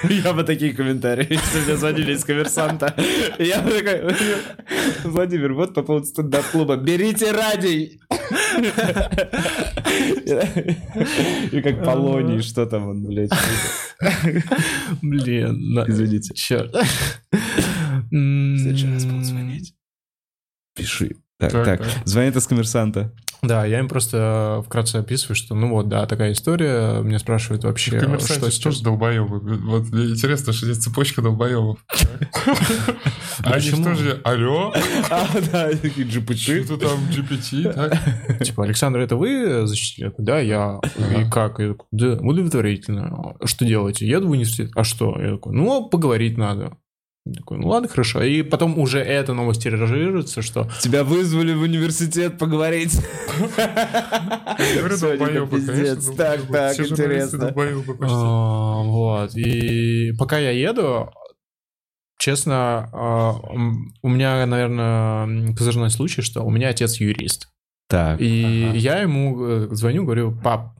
Я бы такие комментарии, если мне звонили из коммерсанта. Я бы такой, Владимир, вот по поводу стендап-клуба. Берите радий. И как Полоний, что там он, блядь. Блин, Извините. Черт. В следующий раз будут звонить. Пиши. Так, Так, так, так. звонит из коммерсанта. Да, я им просто вкратце описываю, что ну вот, да, такая история. Меня спрашивают вообще, что сейчас. тоже долбоебы. Вот мне интересно, что здесь цепочка долбоебов. Они почему? что же, алло, А, да, такие GPT. что там GPT, так? Типа, Александр, это вы защитили? Да, я. И как? Я такой, да, удовлетворительно. Что делаете? Еду в университет. А что? Я такой, ну, поговорить надо. Такой, ну ладно, хорошо. И потом уже эта новость тиражируется, что Тебя вызвали в университет поговорить. Пиздец. Так, так, интересно. А, Вот. И пока я еду, честно, а, у меня, наверное, козырной случай, что у меня отец юрист. Так. И Ага. я ему э, звоню, говорю, пап,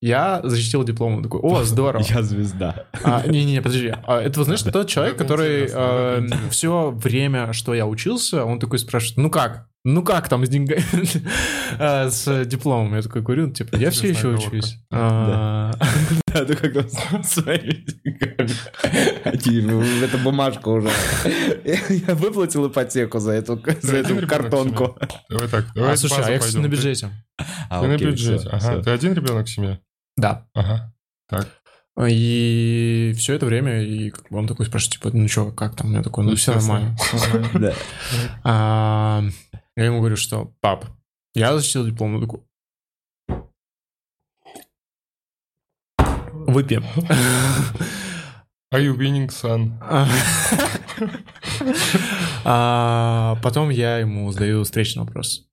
я защитил диплом. Он такой, о, здорово. Я звезда. А, Не-не, подожди. А, Это, вы знаете, тот человек, который интересно. все время, что я учился, он такой спрашивает, ну как? Ну как там с деньгами, А, с дипломом? Я такой говорю, типа, я все еще учусь. А, Да, ну как там с своими деньгами. Типа, Это бумажка уже. Я выплатил ипотеку за эту картонку. Давай так, А, давай слушай, а я, кстати, на бюджете. А, Ты на бюджете, ага. Ты один ребенок в семье? Да. Ага. Так. И все это время, и как бы он такой спрашивает, типа, ну что, как там? Я такой, ну все нормально. Я ему говорю, что, пап, я защитил диплом. Он такой, выпьем. Are you winning, son? А потом я ему задаю встречный вопрос.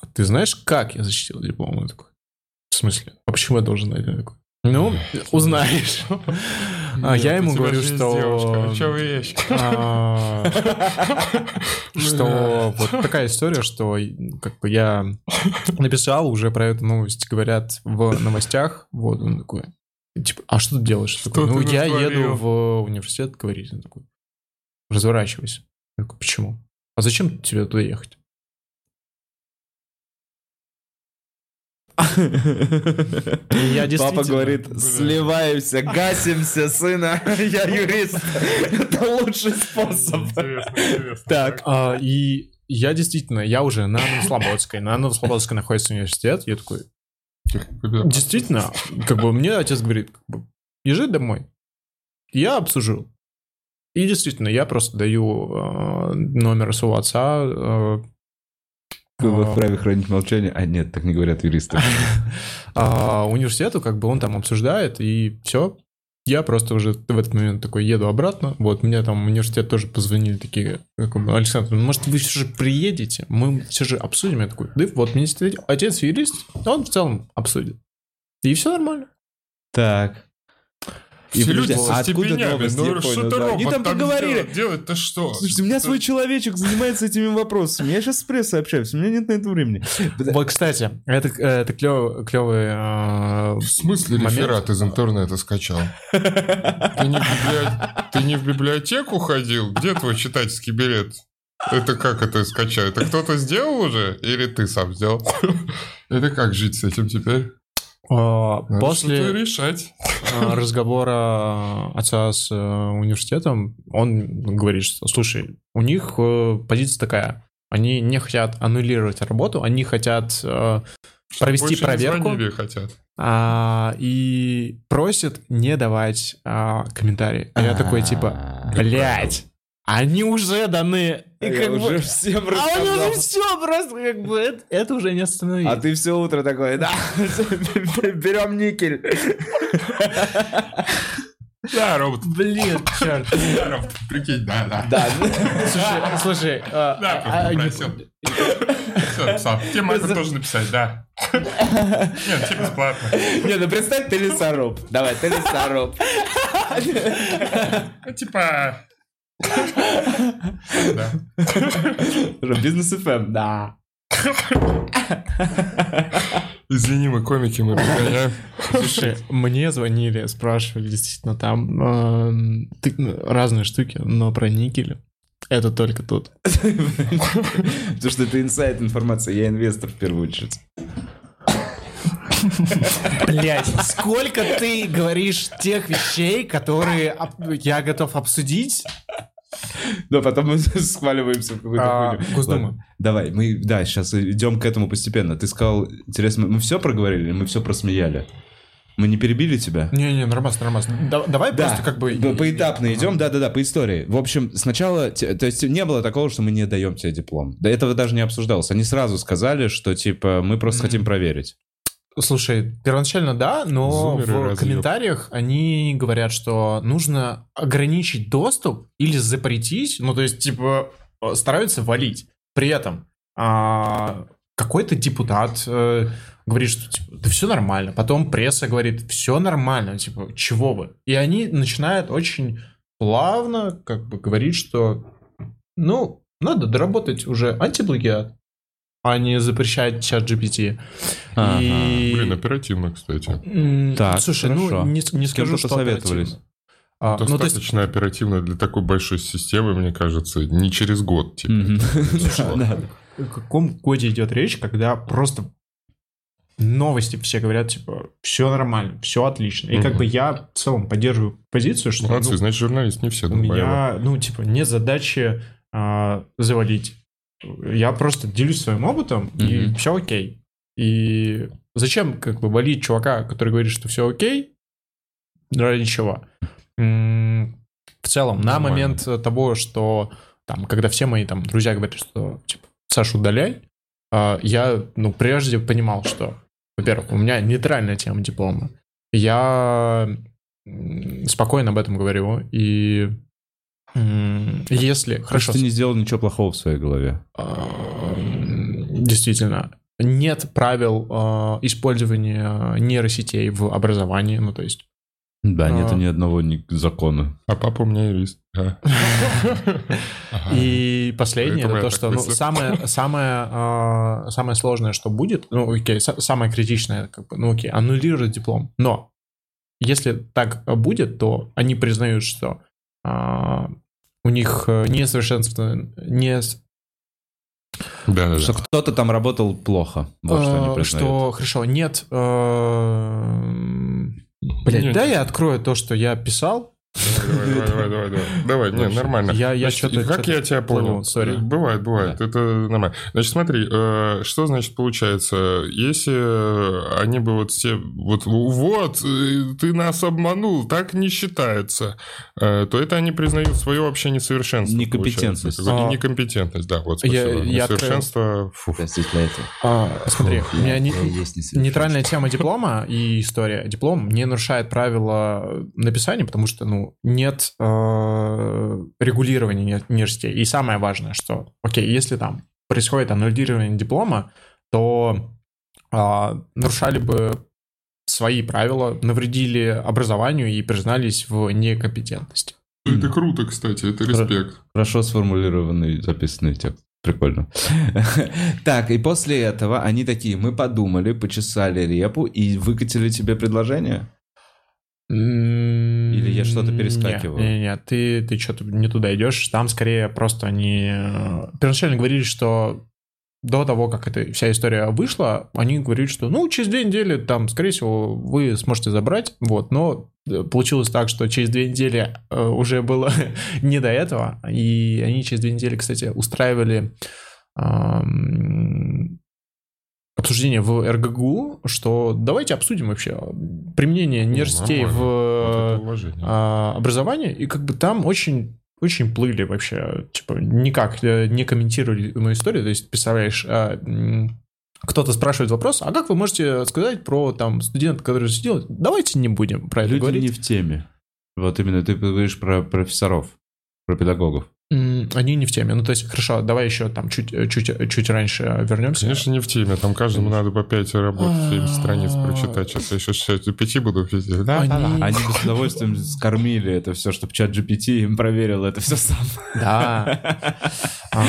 «А Ты знаешь, как я защитил диплом? Он такой, в смысле? А почему я должен знать? Я такой, ну, узнаешь. А Нет, я ему говорю, что... девушка, ручевые ящики. а, Что вот такая история, что как бы я написал уже про эту новость, говорят в новостях, вот он такой, типа, а что ты делаешь? Я такой, Что ну, ты я натворил?» еду в университет говорить. Он такой, разворачивайся. Я такой, почему? А зачем тебе туда ехать? Я Папа говорит, сливаемся, гасимся, сына, я юрист. Это лучший способ. Интересно, интересно. Так. А, и я действительно, я уже на Новослободской, на Новослободской находится университет, я такой, Действительно, как бы мне отец говорит, езжай домой. Я обсужу. И действительно, я просто даю э, номер своего отца. э, Вы а, вправе хранить молчание? А нет, так не говорят юристы. а, университету, как бы он там обсуждает, и все. Я просто уже в этот момент такой еду обратно. Вот, мне там университет тоже позвонили такие, как бы, Александр, ну, может, вы все же приедете? Мы все же обсудим. Я такой, да, вот, мне действительно отец юрист, он в целом обсудит. И все нормально. Так. И Все люди со откуда степенями, ну что понял, ты, да. Они там так поговорили. Делать-то что? Слушайте, у меня свой человечек занимается этими вопросами. Я сейчас с прессой общаюсь, у меня нет на это времени. Вот, кстати, это, это клев, клевый... э, В смысле момент. реферат из интернета скачал? Ты не, библи- Ты не в библиотеку ходил? Где твой читательский билет? Это как это скачать? Это кто-то сделал уже? Или ты сам сделал? Это как жить с этим теперь? Что-то после решать. разговора отца с э, университетом, он говорит, что, слушай, у них э, позиция такая, они не хотят аннулировать работу, они хотят э, провести проверку хотят. а, и просят не давать а, комментарии. А я такой, типа, блядь, они уже даны. И Я как бы- уже всем А он уже рассказал. все просто как бы это, это уже не остановить. А ты все утро такой, да, берем никель. Да, робот. Блин, черт. Да, робот. Прикинь, да, да. Да, Слушай, слушай, а, Да, а, а, попросил. Все, написал. Тебе могу тоже написать, да. Нет, тебе бесплатно. не, ну представь, ты лесоруб. Давай, ты лесоруб. Ну, типа... Да. Бизнес ФМ, да. Извини, мы комики, мы разгоняем. Слушай, мне звонили, спрашивали, действительно, там эм, ты- разные штуки, но про никель это только тут. Потому что это инсайт информация, я инвестор в первую очередь. Блять, сколько ты говоришь тех вещей, которые я готов обсудить, Но потом мы схваливаемся в какую-то А, хуйню. Госдума. Ладно. Давай, мы, да, сейчас идем к этому постепенно. Ты сказал, интересно, мы все проговорили или мы все просмеяли? Мы не перебили тебя? Не-не, нормально, нормально. Да- Давай просто как бы... по- поэтапно идем, да-да-да, по истории. В общем, сначала, то есть не было такого, что мы не даем тебе диплом. До этого даже не обсуждалось. Они сразу сказали, что типа мы просто Мгм. хотим проверить. Слушай, первоначально да, но Зумеры в разъеб. комментариях они говорят, что нужно ограничить доступ или запретить, ну то есть типа э, стараются валить. При этом а, какой-то депутат э, говорит, что типа, да все нормально. Потом пресса говорит, все нормально, типа, чего вы? И они начинают очень плавно как бы говорить, что ну, надо доработать уже антиплагиат, а не запрещать чат GPT. Ага. И... Блин, оперативно, кстати. Так, Слушай, хорошо. ну не, не скажу, что посоветовались? оперативно. А, ну, то есть, Достаточно оперативно для такой большой системы, мне кажется, не через год, типа. О каком годе идет речь, когда просто новости все говорят, типа, все нормально, все отлично. И как бы я в целом поддерживаю позицию, что Молодцы, ну, значит, журналист не все у меня, ну, типа, нет задачи а, завалить. Я просто делюсь своим опытом, и Мгм. все окей. И зачем, как бы, валить чувака, который говорит, что все окей, ради чего? В целом, на Нормально. момент того, что там, когда все мои там друзья говорят, что типа Сашу удаляй, а, я, ну, прежде понимал, что, во-первых, у меня нейтральная тема диплома. Я спокойно об этом говорю, и если... Хорошо. Хорошо, ты не сделал ничего плохого в своей голове. Действительно. Нет правил а, использования нейросетей в образовании, ну, то есть... Да, нет А. ни одного ни- закона. А папа у меня юрист. И последнее, это то, что ну, мыслю. самое, самое, а, самое сложное, что будет, ну, окей, са- самое критичное, как бы, ну, окей, аннулировать диплом. Но если так будет, то они признают, что у них э, несовершенство, не, с- Да-да-да. Что кто-то там работал плохо. Вот что они э, признают. что, хорошо, нет... Блять, Нет. да я открою то, что я писал. Давай, давай, давай, давай, давай. Давай, не, Вообще, нормально. я- я чё-то- Как я тебя понял? сори. Бывает, бывает, это нормально. Значит, смотри, э, что значит получается, если они бы вот все, вот, вот, э, ты нас обманул, так не считается, э, то это они признают свое вообще несовершенство. Некомпетентность. А. Некомпетентность, да, вот, спасибо. Несовершенство, фу. А, смотри, у меня не- есть несовершенство. Нейтральная тема диплома и история. Диплом не нарушает правила написания, потому что, ну, нет э, регулирования не- университета. И самое важное, что, окей, если там происходит аннулирование диплома, то а, нарушали бы свои правила, навредили образованию и признались в некомпетентности. Это круто, кстати, это респект. Хорошо сформулированный записанный текст. Прикольно. Так, и после этого они такие, мы подумали, почесали репу и выкатили тебе предложение? Или я что-то перескакиваю? Не, не, ты, ты что-то не туда идешь. Там скорее просто они... э, Первоначально говорили, что до того, как эта вся история вышла, они говорили, что, ну, через две недели, там, скорее всего, вы сможете забрать, вот, но э, получилось так, что через две недели э, уже было не до этого, и они через две недели, кстати, устраивали обсуждение в РГГУ, что давайте обсудим вообще применение нейросетей. Вот это в уважение. а, образование, и как бы там очень очень плыли вообще, типа, никак э, не комментировали мою историю, то есть, представляешь, а, кто-то спрашивает вопрос, а как вы можете сказать про там студента, который сидел? Давайте не будем про это Люди говорить. не в теме. Вот именно ты говоришь про профессоров, про педагогов. Они не в теме. Ну, то есть, хорошо, давай еще там чуть, чуть, чуть раньше вернемся. Конечно, не в теме. Там каждому надо по 5 работ, 7 страниц прочитать. Сейчас я еще сейчас GPT буду пиздеть. Да, Они- да, да. Они бы с удовольствием скормили это все, чтобы чат GPT им проверил это все сам. Да. А,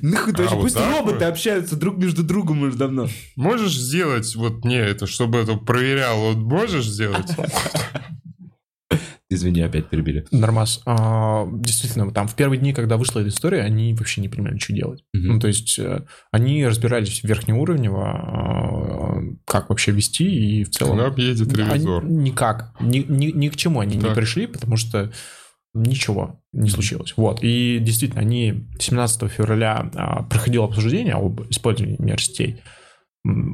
Нахуй, А даже пусть роботы общаются друг между другом уже давно. Можешь сделать вот мне это, чтобы это проверял? Вот можешь сделать? Извини, опять перебили. Нормас. А, Действительно, там в первые дни, когда вышла эта история, они вообще не понимали, что делать. Мгм. Ну, то есть э, они разбирались верхнеуровнево, а, как вообще вести, и в целом... К нам едет Они- ревизор. никак. Ни, ни, ни к чему они не Так. пришли, потому что ничего не случилось. Вот. И действительно, они 17 февраля а, проходило обсуждение об использовании нейросетей. М,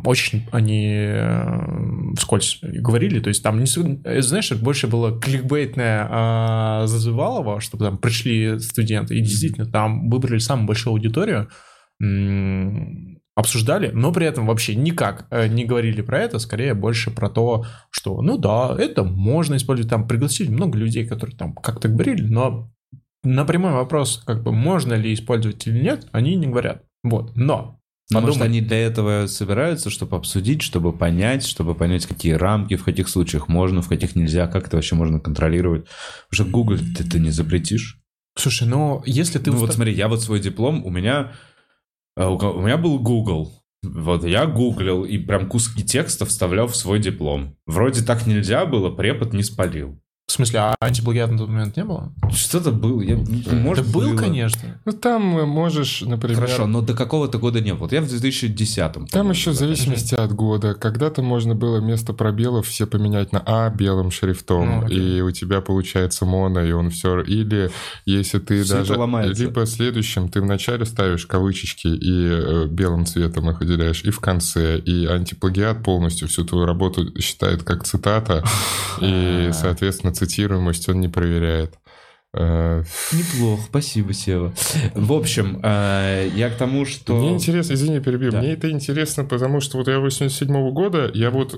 Очень они э, вскользь говорили, то есть там, не, э, знаешь, это больше было кликбейтное а, зазывалово, чтобы там пришли студенты, и действительно там выбрали самую большую аудиторию, обсуждали, но при этом вообще никак э, не говорили про это, скорее больше про то, что, ну да, это можно использовать, там пригласили много людей, которые там как-то говорили, но на прямой вопрос, как бы можно ли использовать или нет, они не говорят. Вот, но Может, подумай. они для этого собираются, чтобы обсудить, чтобы понять, чтобы понять, какие рамки, в каких случаях можно, в каких нельзя, как это вообще можно контролировать. Потому что Google ты, ты не запретишь. Слушай, ну если ты... ну уста- вот смотри, я вот свой диплом, у меня, э, у меня был Google. Вот я гуглил и прям куски текста вставлял в свой диплом. Вроде так нельзя было, препод не спалил. В смысле, а антиплагиат на тот момент не было? Что-то было. Я, ну, может, да был, было. конечно. Ну, там э, можешь, например... Хорошо, но до какого-то года не было. Я в 2010 Там еще в зависимости от года. Когда-то можно было вместо пробелов все поменять на А белым шрифтом, Ну, и у тебя получается моно, и он все... Или если ты это даже... ломается. Либо следующим ты вначале ставишь кавычечки и э, белым цветом их выделяешь, и в конце. И антиплагиат полностью всю твою работу считает как цитата, и, соответственно, цитируемость он не проверяет. Э, Неплохо, спасибо, Сева. В общем, э, я к тому, что... Мне интересно, извини, перебью. Да. Мне это интересно, потому что вот я 87 года, я вот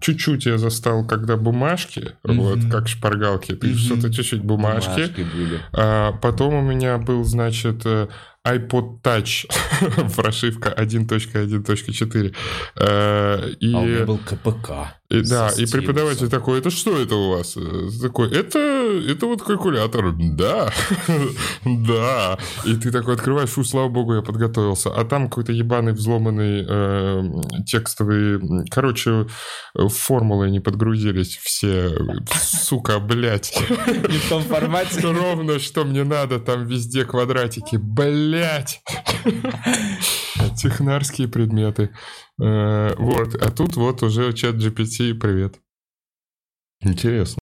чуть-чуть я застал, когда бумажки, Мгм. вот как шпаргалки, Мгм. что-то чуть-чуть бумажки. Бумажки были. А потом у меня был, значит, э, iPod Touch, прошивка 1.1.4. Э, И, А у меня был КПК. И да, и преподаватель такой, это что это у вас? Э, Такой, это, это вот калькулятор. Да, да. И ты такой открываешь, фу, слава богу, я подготовился. А там какой-то ебаный взломанный э, текстовый... Короче, формулы не подгрузились все. Сука, блядь. Не в том формате. Ровно, что мне надо, там везде квадратики. Блядь. Технарские предметы. Э, Вот, а тут вот уже чат GPT, привет. Интересно.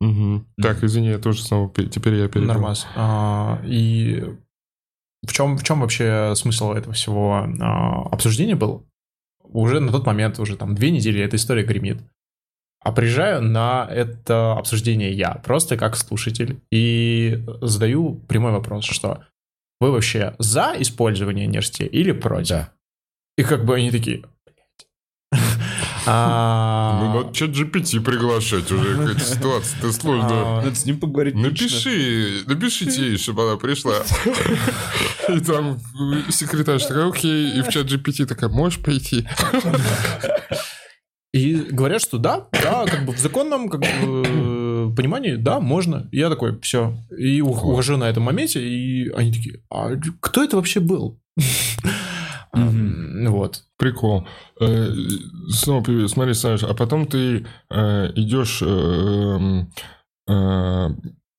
Мгм. Так, извини, я тоже снова, пе- теперь я перебил. Нормас. А, и в чем, в чем вообще смысл этого всего а, обсуждения был? Уже на тот момент, уже там две недели эта история гремит. А приезжаю на это обсуждение я, просто как слушатель, и задаю прямой вопрос, что вы вообще за использование нейросетей или против? Да. И как бы они такие... «Блядь». А, Ну, надо чат GPT приглашать уже, какая-то ситуация-то сложная. а, Надо с ним поговорить. Напиши, напишите ей, чтобы она пришла. И там секретарь такая, окей, и в чат GPT такая, можешь пойти? И говорят, что да, да, как бы в законном как бы, э, понимании, да, можно. И я такой, все. И ухожу на этом моменте, и они такие, а кто это вообще был? М, Вот. Прикол. Э, Снова привет. Смотри, Саш, а потом ты э, идешь, э, м, э,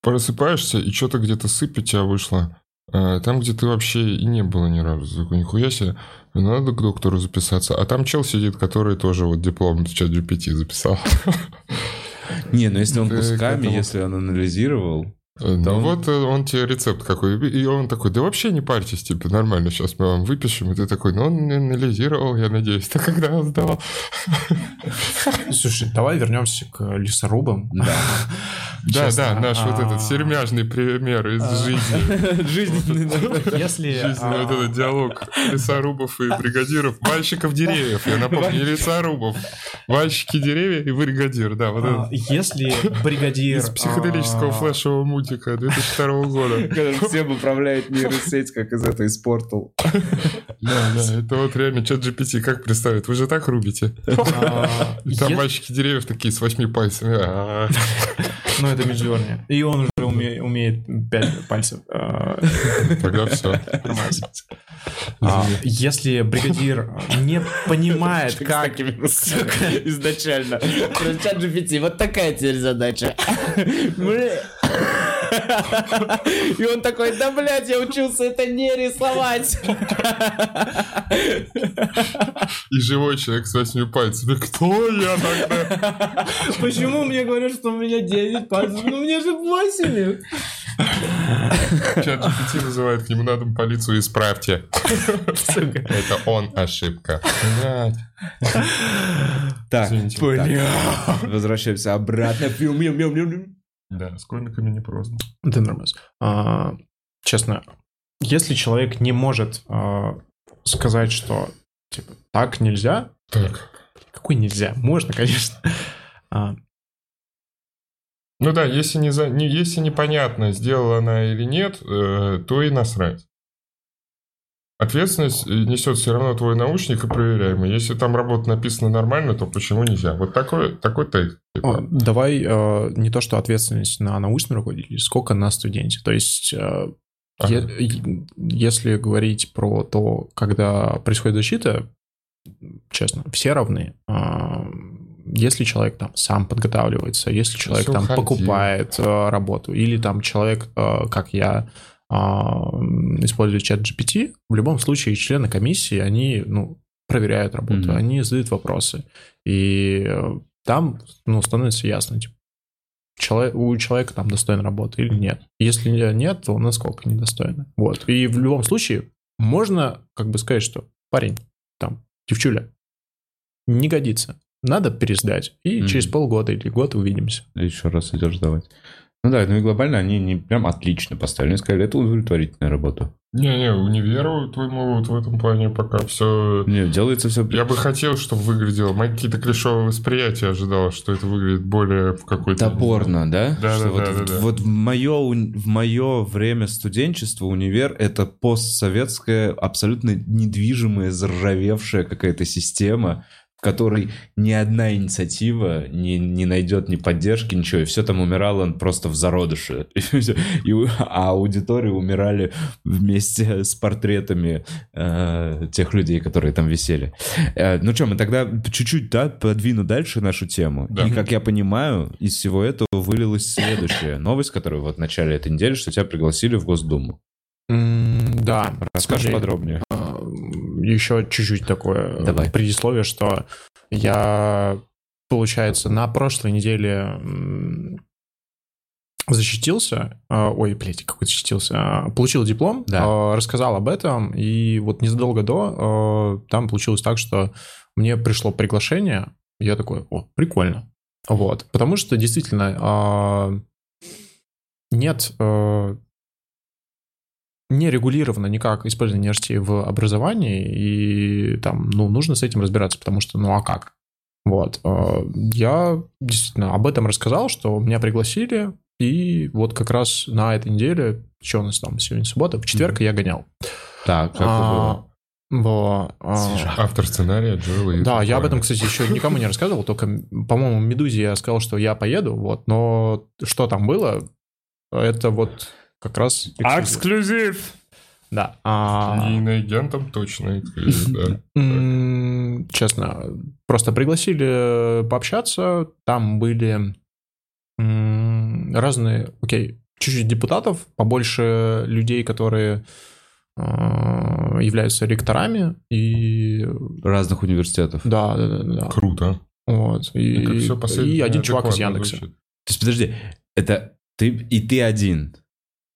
просыпаешься, и что-то где-то сыпь у тебя вышло. Там, где ты вообще и не было ни разу. Нихуя себе, надо к доктору записаться. А там чел сидит, который тоже вот диплом в чат GPT записал. Не, ну если он кусками, если он анализировал... Э, Ну вот э, он тебе рецепт какой, и он такой, да вообще не парьтесь, типа, нормально, сейчас мы вам выпишем, и ты такой, ну он анализировал, я надеюсь, то когда он сдавал. Слушай, давай вернемся к лесорубам. Да. Да, Честно, да, наш вот а- этот сермяжный пример из жизни. Жизненный. Если... Жизни, а, вот этот диалог лесорубов и бригадиров, мальчиков деревьев, я напомню, лесорубов, мальчики деревья и бригадир, да, вот а, этот Если бригадир... из психоделического а, флешевого мультика 2002 года. Когда всем управляет нейросеть, как из этой из. Да, да, это вот реально чат GPT, как представить, вы же так рубите? а, Там мальчики деревьев такие с восьми пальцами. А, Ну, это Миджорни. И он уже уме- умеет пять пальцев. а, Тогда все. нормально. А, Если бригадир не понимает, как... изначально. Чат GPT, вот такая теперь задача. И он такой, да, блядь, я учился это не рисовать. И живой человек с восьми пальцами. Кто я тогда? Почему мне говорят, что у меня 9 пальцев? Ну мне же 8. Чат GPT вызывает к нему на дом полицию, исправьте. Это он ошибка. Так, возвращаемся обратно. Да, с комиками не просто. Да, нормально. А, Честно, если человек не может а, сказать, что типа так нельзя, Так. какой нельзя? Можно, конечно. А, Ну да, если, не за... не, если непонятно, сделала она или нет, э, то и насрать. Ответственность э, несет все равно твой научник и проверяемый. Если там работа написана нормально, то почему нельзя? Вот такой, такой тейк. О, Давай э, не то, что ответственность на научном руководителе, сколько на студенте. То есть, э, Ага. е- если говорить про то, когда происходит защита, честно, все равны. А, Если человек там сам подготавливается, если человек Если там уходил. покупает э, работу, или там человек, э, как я, а, м, использует чат GPT, в любом случае члены комиссии, они, ну, проверяют работу, Мгм. они задают вопросы. И э, там, ну, становится ясно, типа, человек, у человека там достойна работа или нет. Если нет, то насколько недостойна. Вот. И в любом случае можно как бы сказать, что парень, там, девчуля, не годится. Надо пересдать. И Мгм. через полгода или год увидимся. Еще раз идешь сдавать. Ну да, ну и глобально они не прям отлично поставили. Они сказали, это удовлетворительная работа. Не-не, универу твоему вот в этом плане пока все... Не, делается все... Я бы хотел, чтобы выглядело. Мои какие-то клешовые восприятия ожидал, что это выглядит более в какой-то... Топорно, да? Да, Что да, вот, да, да, да. вот в мое, в мое время студенчества универ это постсоветская, абсолютно недвижимая, заржавевшая какая-то система, в которой ни одна инициатива не, не найдет ни поддержки, ничего, и все там умирало просто в зародыше. И а аудитории умирали вместе с портретами э, тех людей, которые там висели. Э, ну что, мы тогда чуть-чуть, да, подвину дальше нашу тему. Да. И, как я понимаю, из всего этого вылилась следующая новость, которая вот в начале этой недели, что тебя пригласили в Госдуму. М, Да, Расскажи подробнее. Еще чуть-чуть такое Давай. предисловие, что я, получается, на прошлой неделе защитился, а, ой, блядь, какой защитился, а, получил диплом, Да. а, рассказал об этом, и вот незадолго до там получилось так, что мне пришло приглашение, я такой, о, прикольно, вот, потому что действительно нет не регулировано никак использование нейросетей в образовании, и там, ну, нужно с этим разбираться, потому что, ну, а как? Вот. э, Я действительно об этом рассказал, что меня пригласили, и вот как раз на этой неделе, что у нас там сегодня суббота, в четверг я гонял. Так, как это А, было? было, а, Автор сценария Джоэл и да, я об этом, кстати, еще никому не рассказывал, только, по-моему, Медузе я сказал, что я поеду, вот, но что там было, это вот как раз... Эксклюзив! Да. а, Не иноагентом точно. да. М, Честно, просто пригласили пообщаться. Там были разные, окей, чуть-чуть депутатов, побольше людей, которые э, являются ректорами. И Разных университетов. да, да, да, да. Круто. Вот. И, и один чувак из Яндекса. звучит. То есть, подожди, это ты и ты один,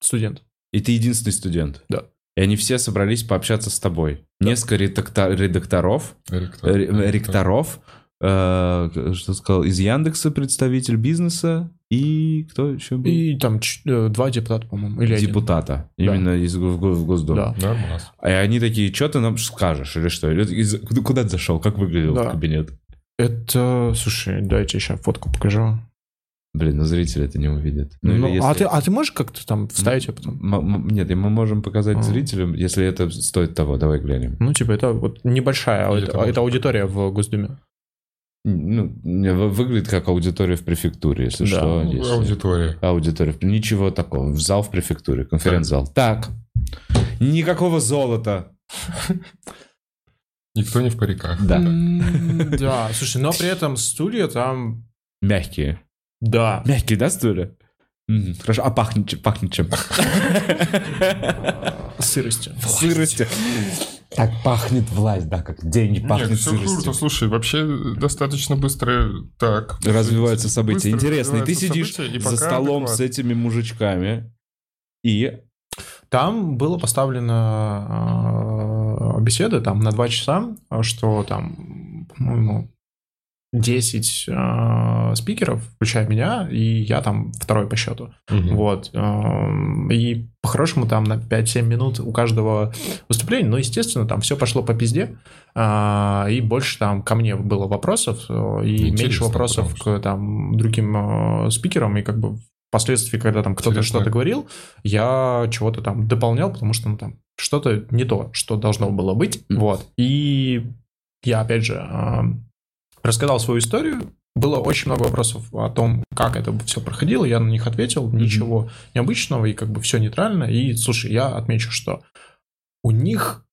Студент. и ты единственный студент. Да. И они все собрались пообщаться с тобой. Несколько редакта- редакторов, Ректор. ре- ректоров, э, что сказал, из Яндекса представитель бизнеса и кто еще был? И там ч- э, два депутата, по-моему, или один. Депутата. Именно из Го- Го- в Госдуму. Да. Нормас. И они такие, что ты нам скажешь или что? Или из- куда, ты зашел? Как выглядел Да. кабинет? Это, слушай, дайте сейчас фотку покажу. Блин, ну зрители это не увидят. Ну, Ну, а, если- ты, а ты можешь как-то там вставить ее потом? Нет, и мы можем показать А. зрителям, если это стоит того. Давай глянем. Ну, типа, это вот небольшая, Или это, это может аудитория в Госдуме. Ну, выглядит как аудитория в префектуре, если Да. что. Ну, если- Аудитория. Аудитория. Ничего такого. В зал в префектуре, конференц-зал. Так. Никакого золота. Никто не в париках. Да. Да, слушай, но при этом стулья там... Мягкие. Да. Мягкие, да, стулья? Мгм, Хорошо, а пахнет, чем- пахнет чем? Сыростью. Сыростью. Так пахнет власть, да, как день Нет, пахнет все круто, сыростью. слушай, вообще достаточно быстро так. Развиваются события. Быстро Интересно, и ты развиваются сидишь события, и за пока столом адекват. с этими мужичками, и Там было поставлено э, беседа там на два часа, а что там, по-моему, 10 э, спикеров, включая меня, и я там второй по счету. Мгм. Вот. эм, И по-хорошему там на 5-7 минут у каждого выступления, но, естественно, там все пошло по пизде, а, и больше там ко мне было вопросов, э, и Интересно, меньше вопросов к там другим э, спикерам, и как бы впоследствии, когда там кто-то что-то говорил, я чего-то там дополнял, потому что ну, там что-то не то, что должно было быть, вот. И я, опять же, эм, рассказал свою историю, было очень много вопросов о том, как это все проходило, я на них ответил, ничего необычного, и как бы все нейтрально. И, слушай, я отмечу, что у них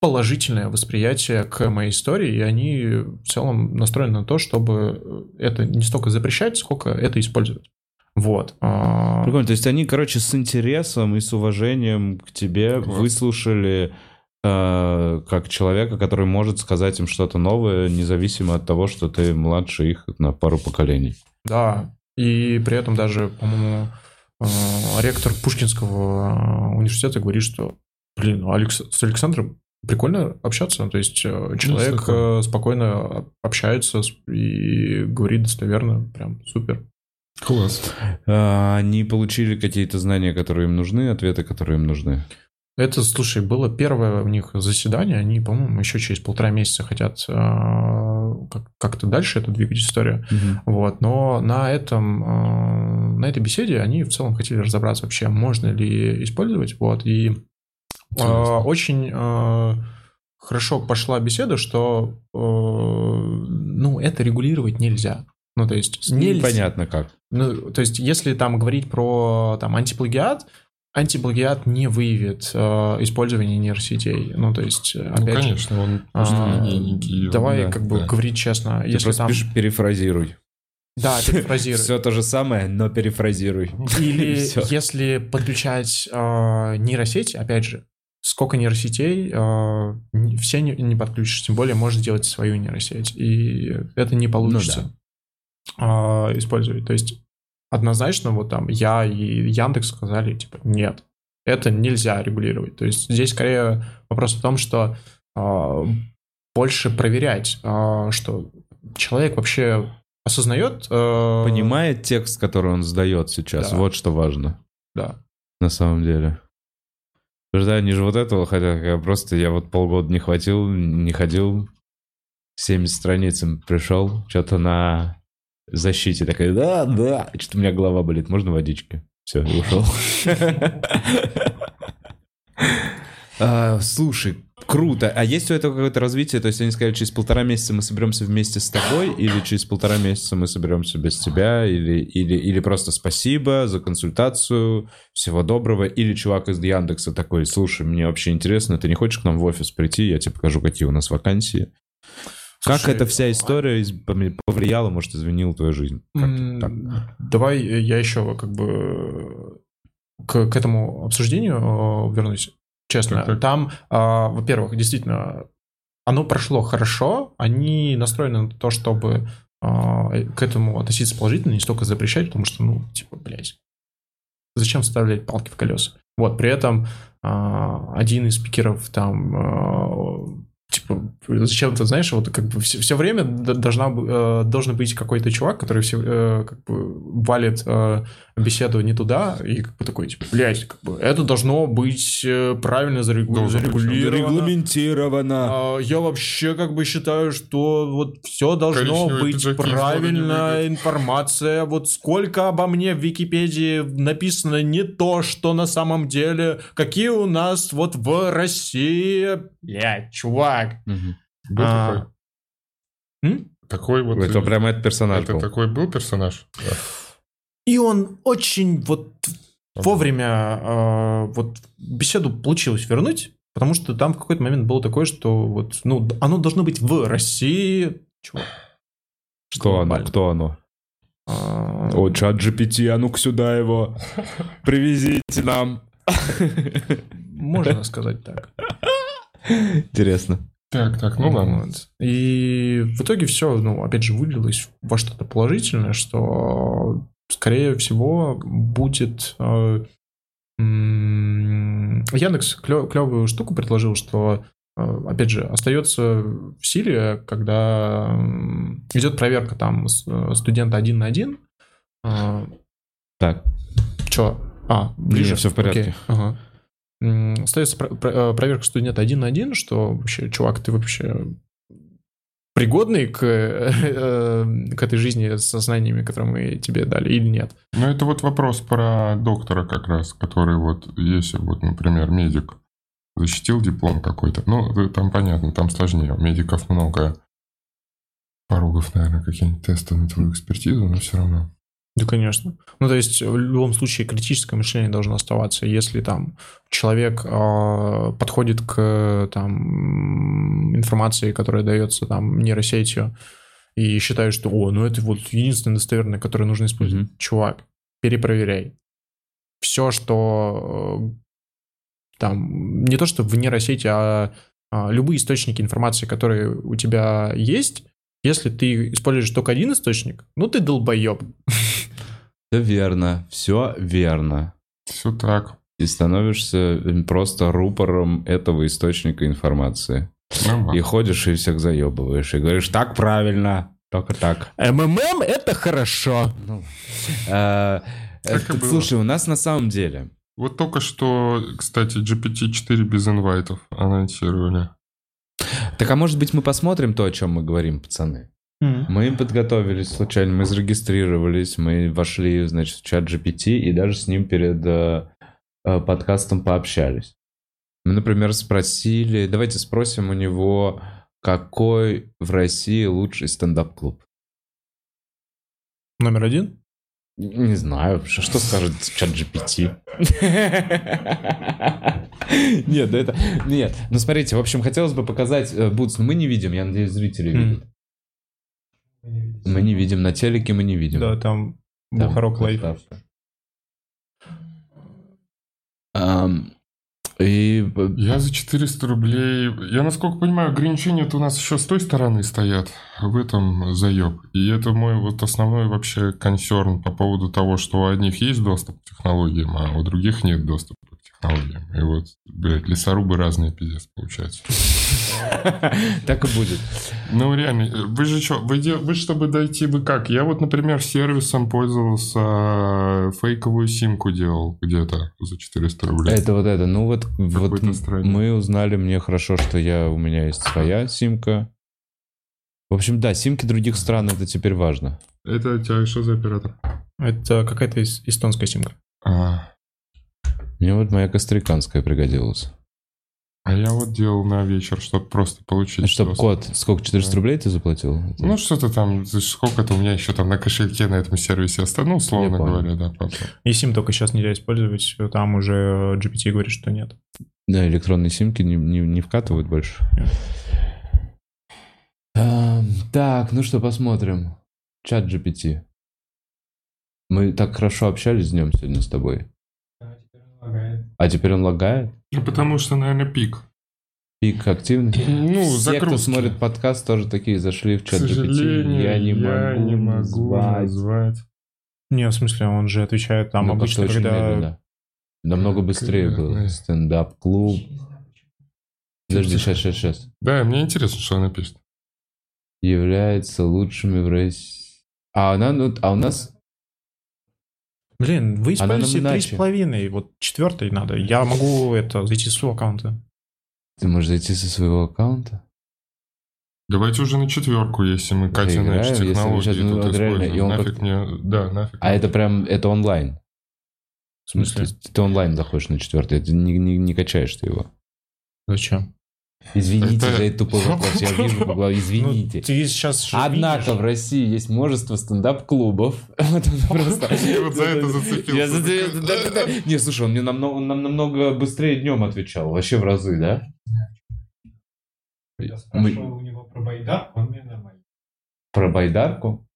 положительное восприятие к моей истории, и они в целом настроены на то, чтобы это не столько запрещать, сколько это использовать. Вот. А, Прикольно, то есть они, короче, с интересом и с уважением к тебе Класс. выслушали как человека, который может сказать им что-то новое, независимо от того, что ты младше их на пару поколений. Да, и при этом даже, по-моему, э, ректор Пушкинского э, университета говорит, что, блин, ну, Алекс- с Александром прикольно общаться, то есть э, человек э, спокойно общается и говорит достоверно, прям супер. Класс. А, Они получили какие-то знания, которые им нужны, ответы, которые им нужны. Это, слушай, было первое у них заседание, они, по-моему, еще через полтора месяца хотят как- как-то дальше это двигать историю. Вот, но на этом, э, на этой беседе они в целом хотели разобраться вообще, можно ли использовать, вот, и э, Интересно. очень хорошо пошла беседа, что, ну, это регулировать нельзя. Ну, то есть, нельзя. Понятно как. Ну, то есть, если там говорить про там антиплагиат, антиплагиат не выявит э, использование нейросетей. Ну, то есть, э, Ну, опять же, конечно, он а, просто линейненький. давай да, как бы да. говорить честно, Ты если там... пишешь перефразируй. Да, перефразируй. Все то же самое, но перефразируй. Или если подключать э, нейросети, опять же, сколько нейросетей, э, все не, не подключишь, тем более можешь сделать свою нейросеть, и это не получится э, использовать. То есть однозначно вот там я и Яндекс сказали, типа, нет, это нельзя регулировать. То есть здесь скорее вопрос в том, что э, больше проверять, э, что человек вообще осознает... э, Понимает текст, который он сдает сейчас. Да. Вот что важно. Да. на самом деле. Потому что они же вот этого хотят, я просто я вот полгода не хватил, не ходил, 70 страниц им пришел, что-то на защите такая, да, да, что-то у меня голова болит, можно водички? Все, ушел. А, Слушай, круто. А есть у этого какое-то развитие? То есть они сказали, через полтора месяца мы соберемся вместе с тобой, или через полтора месяца мы соберемся без тебя, или, или, или просто спасибо за консультацию, всего доброго, или чувак из Яндекса такой, слушай, мне вообще интересно, ты не хочешь к нам в офис прийти, я тебе покажу, какие у нас вакансии. Как Слушай, эта вся история из- поме- повлияла, может, изменила твою жизнь? Давай я еще как бы к, к этому обсуждению э, вернусь. Честно, Так, так. там, а, во-первых, действительно, оно прошло хорошо, они настроены на то, чтобы а, к этому относиться положительно, не столько запрещать, потому что, ну, типа, блядь, зачем вставлять палки в колеса? Вот, при этом а, один из спикеров там типа, зачем-то, знаешь, вот как бы все, все время должна, э, должен быть какой-то чувак, который все, э, как бы валит э, беседу не туда, и как бы такой, типа, блядь, как бы, это должно быть э, правильно зарегу- Должно быть, зарегулировано. Регламентировано. А, Я вообще как бы считаю, что вот все должно Коричневые быть выйдут. информация. Вот сколько обо мне в Википедии написано не то, что на самом деле. Какие у нас вот в России... Блядь, чувак. Мгм. Был А, м? такой? Такой вот... Это прям этот персонаж Это был. такой был персонаж? Да. И он очень вот вовремя э, вот беседу получилось вернуть, потому что там в какой-то момент было такое, что вот, ну, оно должно быть в России. Чувак. Что оно? Глобально. Кто оно? А, О, чат GPT, а ну-ка сюда его. Привезите нам. Можно сказать так. Интересно. Так, так, ну ладно. Вот. И в итоге все, ну, опять же, вылилось во что-то положительное, что, скорее всего, будет... э, Яндекс клевую штуку предложил, что, э, опять же, остается в силе, когда идет проверка там э, студента один на один. Э, Так, Че? А, ближе? Не, всё в порядке. Окей, ага. Остается э, проверка студента один на один, что вообще, чувак, ты вообще пригодный к, э, к этой жизни со знаниями, которые мы тебе дали, или нет? Ну, это вот вопрос про доктора как раз, который вот, если вот, например, медик защитил диплом какой-то, ну, э, там понятно, там сложнее, у медиков много порогов, наверное, какие-нибудь тесты на твою экспертизу, но все равно. Да, конечно. Ну, то есть, в любом случае, критическое мышление должно оставаться. Если там человек э, подходит к там информации, которая дается там нейросетью, и считает, что, о, ну это вот единственное достоверное, которое нужно использовать. Чувак, перепроверяй. Все, что э, там, не то что в нейросети, а, а любые источники информации, которые у тебя есть, если ты используешь только один источник, ну ты долбоеб. все верно, все верно. Все так. И становишься просто рупором этого источника информации. Нормально. И ходишь и всех заебываешь. И говоришь, так правильно, только так. МММ это хорошо. Э, Так и э, было. Слушай, у нас на самом деле... Вот только что, кстати, GPT-4 без инвайтов анонсировали. Так а может быть мы посмотрим то, о чем мы говорим, пацаны? Мы подготовились случайно, мы зарегистрировались, мы вошли, значит, в чат GPT и даже с ним перед э, э, подкастом пообщались. Мы, например, спросили, давайте спросим у него, какой в России лучший стендап-клуб. Номер один? Не знаю, что, что скажет ChatGPT. Нет, да это... Нет, ну смотрите, в общем, хотелось бы показать э, Бутс, но мы не видим, я надеюсь, зрители видят. Мы не видим, на телеке мы не видим. Да, там Там Бухарог Лайв. Ам, И Я за 400 рублей... Я, насколько понимаю, ограничения у нас еще с той стороны стоят. В этом заеб. И это мой вот основной вообще консерн по поводу того, что у одних есть доступ к технологиям, а у других нет доступа технологиям. И вот, блядь, лесорубы разные, пиздец, получается. так и будет. Ну, реально, вы же что, вы, вы чтобы дойти, вы как? Я вот, например, сервисом пользовался, фейковую симку делал где-то за 400 рублей. Это вот это. Ну вот, вот мы узнали, мне хорошо, что я у меня есть своя симка. В общем, да, симки других стран это теперь важно. Это у тебя что за оператор? Это какая-то эс- эстонская симка. А, Мне вот моя костриканская пригодилась. а я вот делал на вечер, чтобы просто получить. Чтобы код, сколько, 400 Да. рублей ты заплатил? Ну, что-то там, сколько-то у меня еще там на кошельке на этом сервисе осталось, ну, условно говоря, да, папа. И сим только сейчас нельзя использовать, там уже GPT говорит, что нет. Да, электронные симки не, не- не вкатывают больше. Ам, так, ну что, посмотрим. Чат GPT. Мы так хорошо общались днем сегодня с тобой. А теперь он лагает? Ну, потому что, наверное, пик. Пик активный? Ну, Все, кто смотрит подкаст, тоже такие зашли в чат GPT. сожалению, Я не могу, не могу назвать. назвать. Не, в смысле, он же отвечает там Ну, обычно, очень когда... медленно. Намного быстрее было. Наверное. Стендап-клуб. Подожди, сейчас, сейчас, сейчас. Да, мне интересно, что она пишет. Является лучшими в России. А, она, ну, а у нас Блин, вы используете три с половиной, вот четвертый надо. Я могу это зайти с своего аккаунта. Ты можешь зайти со своего аккаунта? Давайте уже на четверку, если мы Катя мы технологии сейчас, ну, тут реально, используем. нафиг как- мне... Да, нафиг. А это прям, это онлайн. В смысле? То есть ты онлайн заходишь на четвертый, ты не, не, не качаешь ты его. Зачем? Извините Это- за этот тупой вопрос, я вижу по Ну, извините. ты сейчас Однако видишь. в России есть множество стендап-клубов. Вот он просто- Я вот за это зацепился. Не, слушай, он мне намного, он нам намного быстрее днем отвечал, вообще в разы, да? Я спрашивал у него про байдар, он мне нормально. Про байдарку?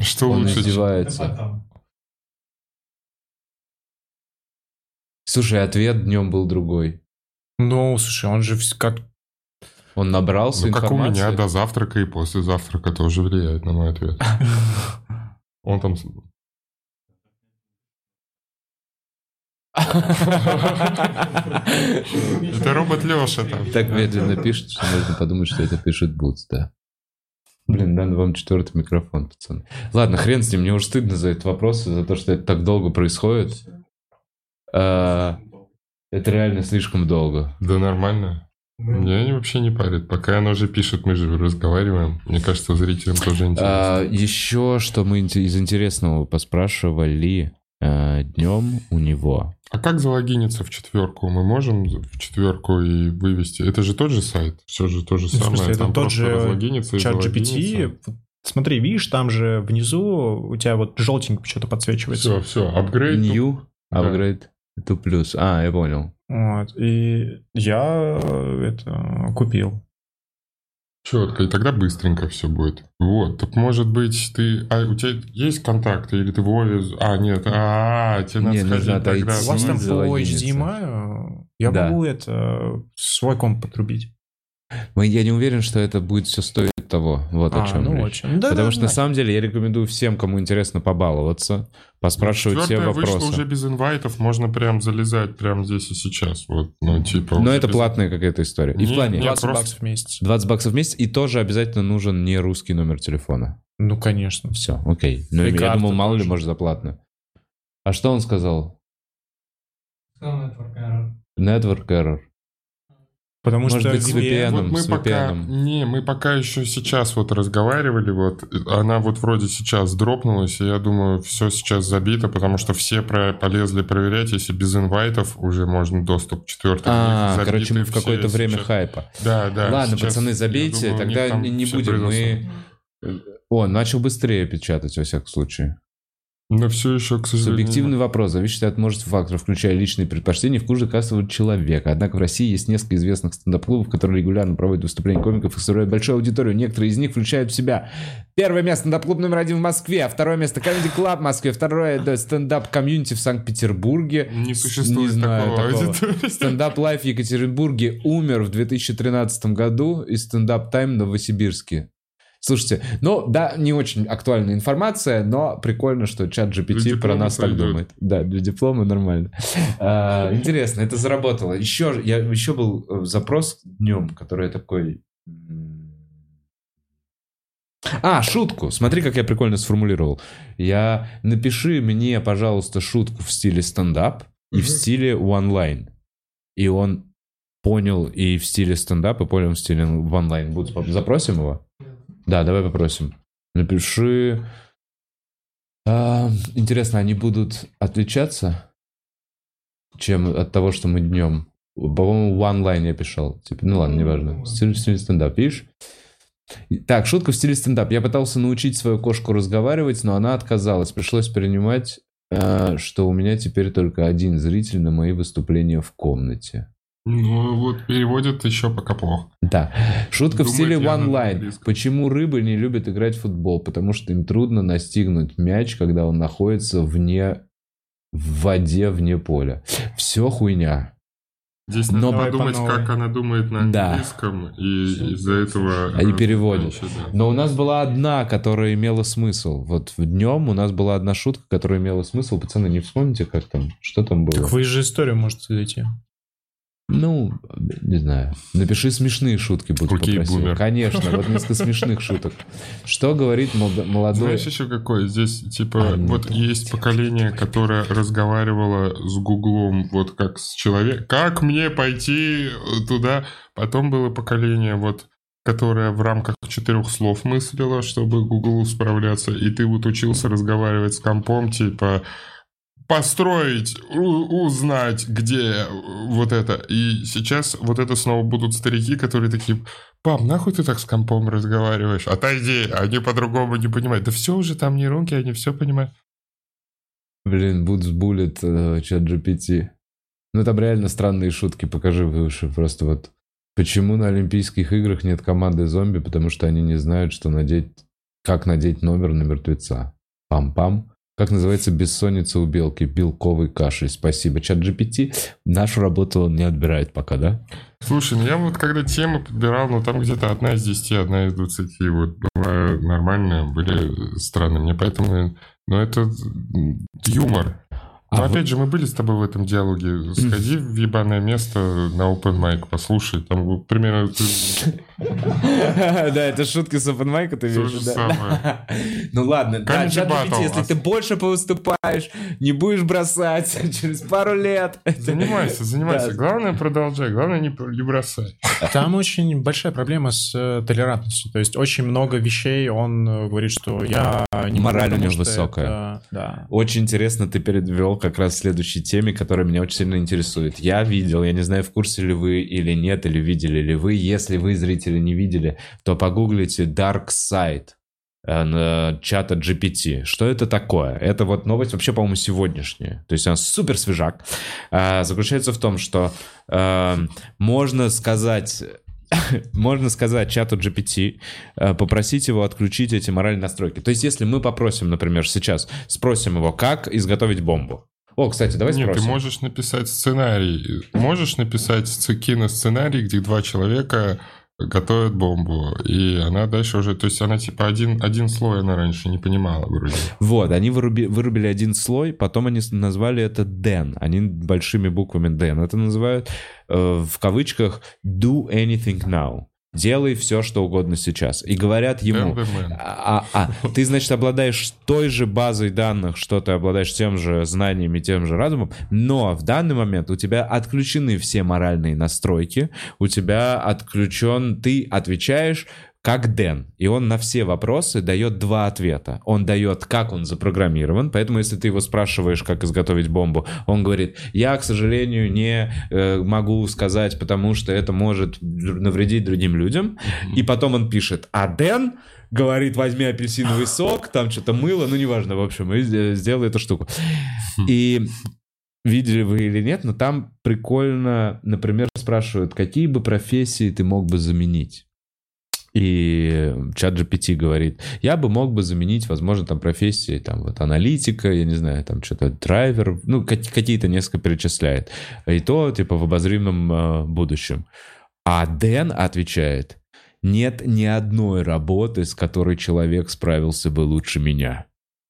Что Он лучше? издевается. Слушай, ответ днем был другой. Ну, слушай, он же как... Он набрался Ну, как у информации. меня до завтрака и после завтрака тоже влияет на мой ответ. Он там... Это робот Леша там. Так медленно пишет, что можно подумать, что это пишет Бутс, да. Блин, надо вам четвертый микрофон, пацаны. Ладно, хрен с ним, мне уже стыдно за этот вопрос, за то, что это так долго происходит. А, Это реально слишком долго. Да нормально. Меня вообще не парит. Пока оно же пишет, мы же разговариваем. Мне кажется, зрителям тоже интересно. А, еще что мы из интересного поспрашивали а, днем у него. А как залогиниться в четверку? Мы можем в четверку и вывести? Это же тот же сайт. Все же то же В смысле, самое. это Там тот же Чат. GPT. Смотри, видишь, там же внизу у тебя вот желтенько что-то подсвечивается. Все, все. Апгрейд. New, Да. To плюс. А, я понял. Вот. И я это купил. Четко. И тогда быстренько все будет. Вот. Так может быть ты... А у тебя есть контакты? Или ты Вове... А, нет. А, тебе надо Не, нужно сходить тогда. У вас там по. HDMI, я Да. могу это свой комп подрубить. Мы- Я не уверен, что это будет все стоить того. Вот о А, чем ну речь. очень. Да, Потому да, что на да. самом деле я рекомендую всем, кому интересно побаловаться, поспрашивать все вопросы. уже без инвайтов, можно прям залезать прямо здесь и сейчас. Вот, ну, типа... Но это без- платная какая-то история. И в Не, плане не, 20 просто- баксов в месяц. 20 баксов в месяц, и тоже обязательно нужен не русский номер телефона. Ну, конечно. Все, окей. Ну, я думал, мало ли, может, за платную. А что он сказал? Network error. Потому Может что быть, с VPN. Вот мы с пока, VPN. не, мы пока еще сейчас вот разговаривали, вот она вот вроде сейчас дропнулась, и я думаю, все сейчас забито, потому что все про- полезли проверять, если без инвайтов уже можно доступ к четвертому. А, короче, мы в какое-то время хайпа. Да, да. Ладно, сейчас, пацаны, забейте, думаю, тогда не, будем. Мы... О, начал быстрее печатать, во всяком случае. Но все еще, к сожалению... Субъективный вопрос зависит от множества факторов, включая личные предпочтения и вкусы каждого человека. Однако в России есть несколько известных стендап-клубов, которые регулярно проводят выступления комиков и собирают большую аудиторию. Некоторые из них включают в себя первое место стендап-клуб номер один в Москве, второе место Comedy Club в Москве, второе да, стендап-комьюнити в Санкт-Петербурге. Не существует Не знаю такого такого. аудитории. Стендап Лайф в Екатеринбурге умер в 2013 году и стендап Тайм в Новосибирске. Слушайте, ну да, не очень актуальная информация, но прикольно, что чат GPT про нас так думает. Да, для диплома нормально. А, Интересно, это заработало. Еще, я, еще был э, запрос днем, который такой... А, шутку. Смотри, как я прикольно сформулировал. Я напиши мне, пожалуйста, шутку в стиле стендап и в стиле онлайн. И он понял и в стиле стендап, и понял в стиле в онлайн. Будь- Запросим его? Да, давай попросим. Напиши. А, интересно, они будут отличаться, чем от того, что мы днем? По-моему, в онлайн я писал. Типа, ну ладно, неважно. Стиль, в стиле стендап, видишь? Так, шутка в стиле стендап. Я пытался научить свою кошку разговаривать, но она отказалась. Пришлось перенимать, а, что у меня теперь только один зритель на мои выступления в комнате. Ну, вот переводят еще пока плохо. Да. Шутка в Думает стиле one-line. английском. Почему рыбы не любят играть в футбол? Потому что им трудно настигнуть мяч, когда он находится вне в воде вне поля. Все хуйня. Здесь Но- надо по подумать, как она думает на Да. английском, и из-за этого... Они э, переводят. да. Но у нас была одна, которая имела смысл. Вот в днем у нас была одна шутка, которая имела смысл. Пацаны, не вспомните, как там? Что там было? Так вы же историю можете зайти. Ну, не знаю. Напиши смешные шутки, будь Окей, попросил. бумер. Конечно, вот несколько смешных шуток. Что говорит молодо- молодой... Знаешь еще какой? Здесь, типа, А, вот нет, есть нет. поколение, которое разговаривало с Гуглом, вот как с человеком. Как мне пойти э, туда? Потом было поколение, вот, которое в рамках четырех слов мыслило, чтобы Гуглу справляться, и ты вот учился разговаривать с компом, типа, построить, узнать, где э, вот это. И сейчас вот это снова будут старики, которые такие, пап, нахуй ты так с компом разговариваешь? Отойди, они по-другому не понимают. Да все уже там нейронки, они все понимают. Блин, Бутс булит э, чат GPT. Ну там реально странные шутки, покажи выше. Просто вот почему на Олимпийских играх нет команды зомби, потому что они не знают, что надеть Как надеть номер на мертвеца? Пам-пам. Как называется бессонница у белки? Белковой кашей. Спасибо. Чат GPT. Нашу работу он не отбирает пока, да? Слушай, ну я вот когда темы подбирал, ну там где-то одна из десяти, одна из двадцати, вот была нормальная, были странные. Мне поэтому, ну это м, юмор. Но А опять же, мы были с тобой в этом диалоге. Сходи в ебаное место на open mic, послушай. Там примерно Да, это шутки с open mic, ты видишь, да? самое. Ну ладно, да, если ты больше повыступаешь, не будешь бросать через пару лет. Занимайся, занимайся. Главное продолжай, главное не, бросай. Там очень большая проблема с э, толерантностью. То есть очень много вещей он э, говорит, что я не Мораль у него высокая. Очень интересно, ты как раз к следующей теме, которая меня очень сильно интересует. Я видел, я не знаю, в курсе ли вы или нет, или видели ли вы. Если вы, зрители, не видели, то погуглите Dark Side э, на чата GPT. Что это такое? Это вот новость вообще, по-моему, сегодняшняя. То есть она супер свежак. А, Заключается в том, что э, можно сказать... Можно сказать чату GPT, э, попросить его отключить эти моральные настройки. То есть, если мы попросим, например, сейчас, спросим его, как изготовить бомбу. О, кстати, давай Нет, спросим. ты можешь написать сценарий. Можешь написать сц- киносценарий, где два человека готовят бомбу. И она дальше уже... То есть она типа один, один слой она раньше не понимала вроде. Вот, они выруби- вырубили один слой, потом они назвали это DEN. Они большими буквами DEN. Это называют э, в кавычках do anything now. Делай все, что угодно сейчас. И говорят ему... А, а, а, ты, значит, обладаешь той же базой данных, что ты обладаешь тем же знаниями, тем же разумом, но в данный момент у тебя отключены все моральные настройки, у тебя отключен, ты отвечаешь как Дэн, и он на все вопросы дает два ответа. Он дает, как он запрограммирован, поэтому если ты его спрашиваешь, как изготовить бомбу, он говорит, я, к сожалению, не э, могу сказать, потому что это может навредить другим людям. И потом он пишет, а Дэн говорит, возьми апельсиновый сок, там что-то мыло, ну неважно, в общем, и сделай эту штуку. И видели вы или нет, но там прикольно, например, спрашивают, какие бы профессии ты мог бы заменить. И чат GPT говорит, я бы мог бы заменить, возможно, там профессии, там вот аналитика, я не знаю, там что-то драйвер, ну ка- какие-то несколько перечисляет. И то типа в обозримом э, будущем. А Дэн отвечает, нет ни одной работы, с которой человек справился бы лучше меня.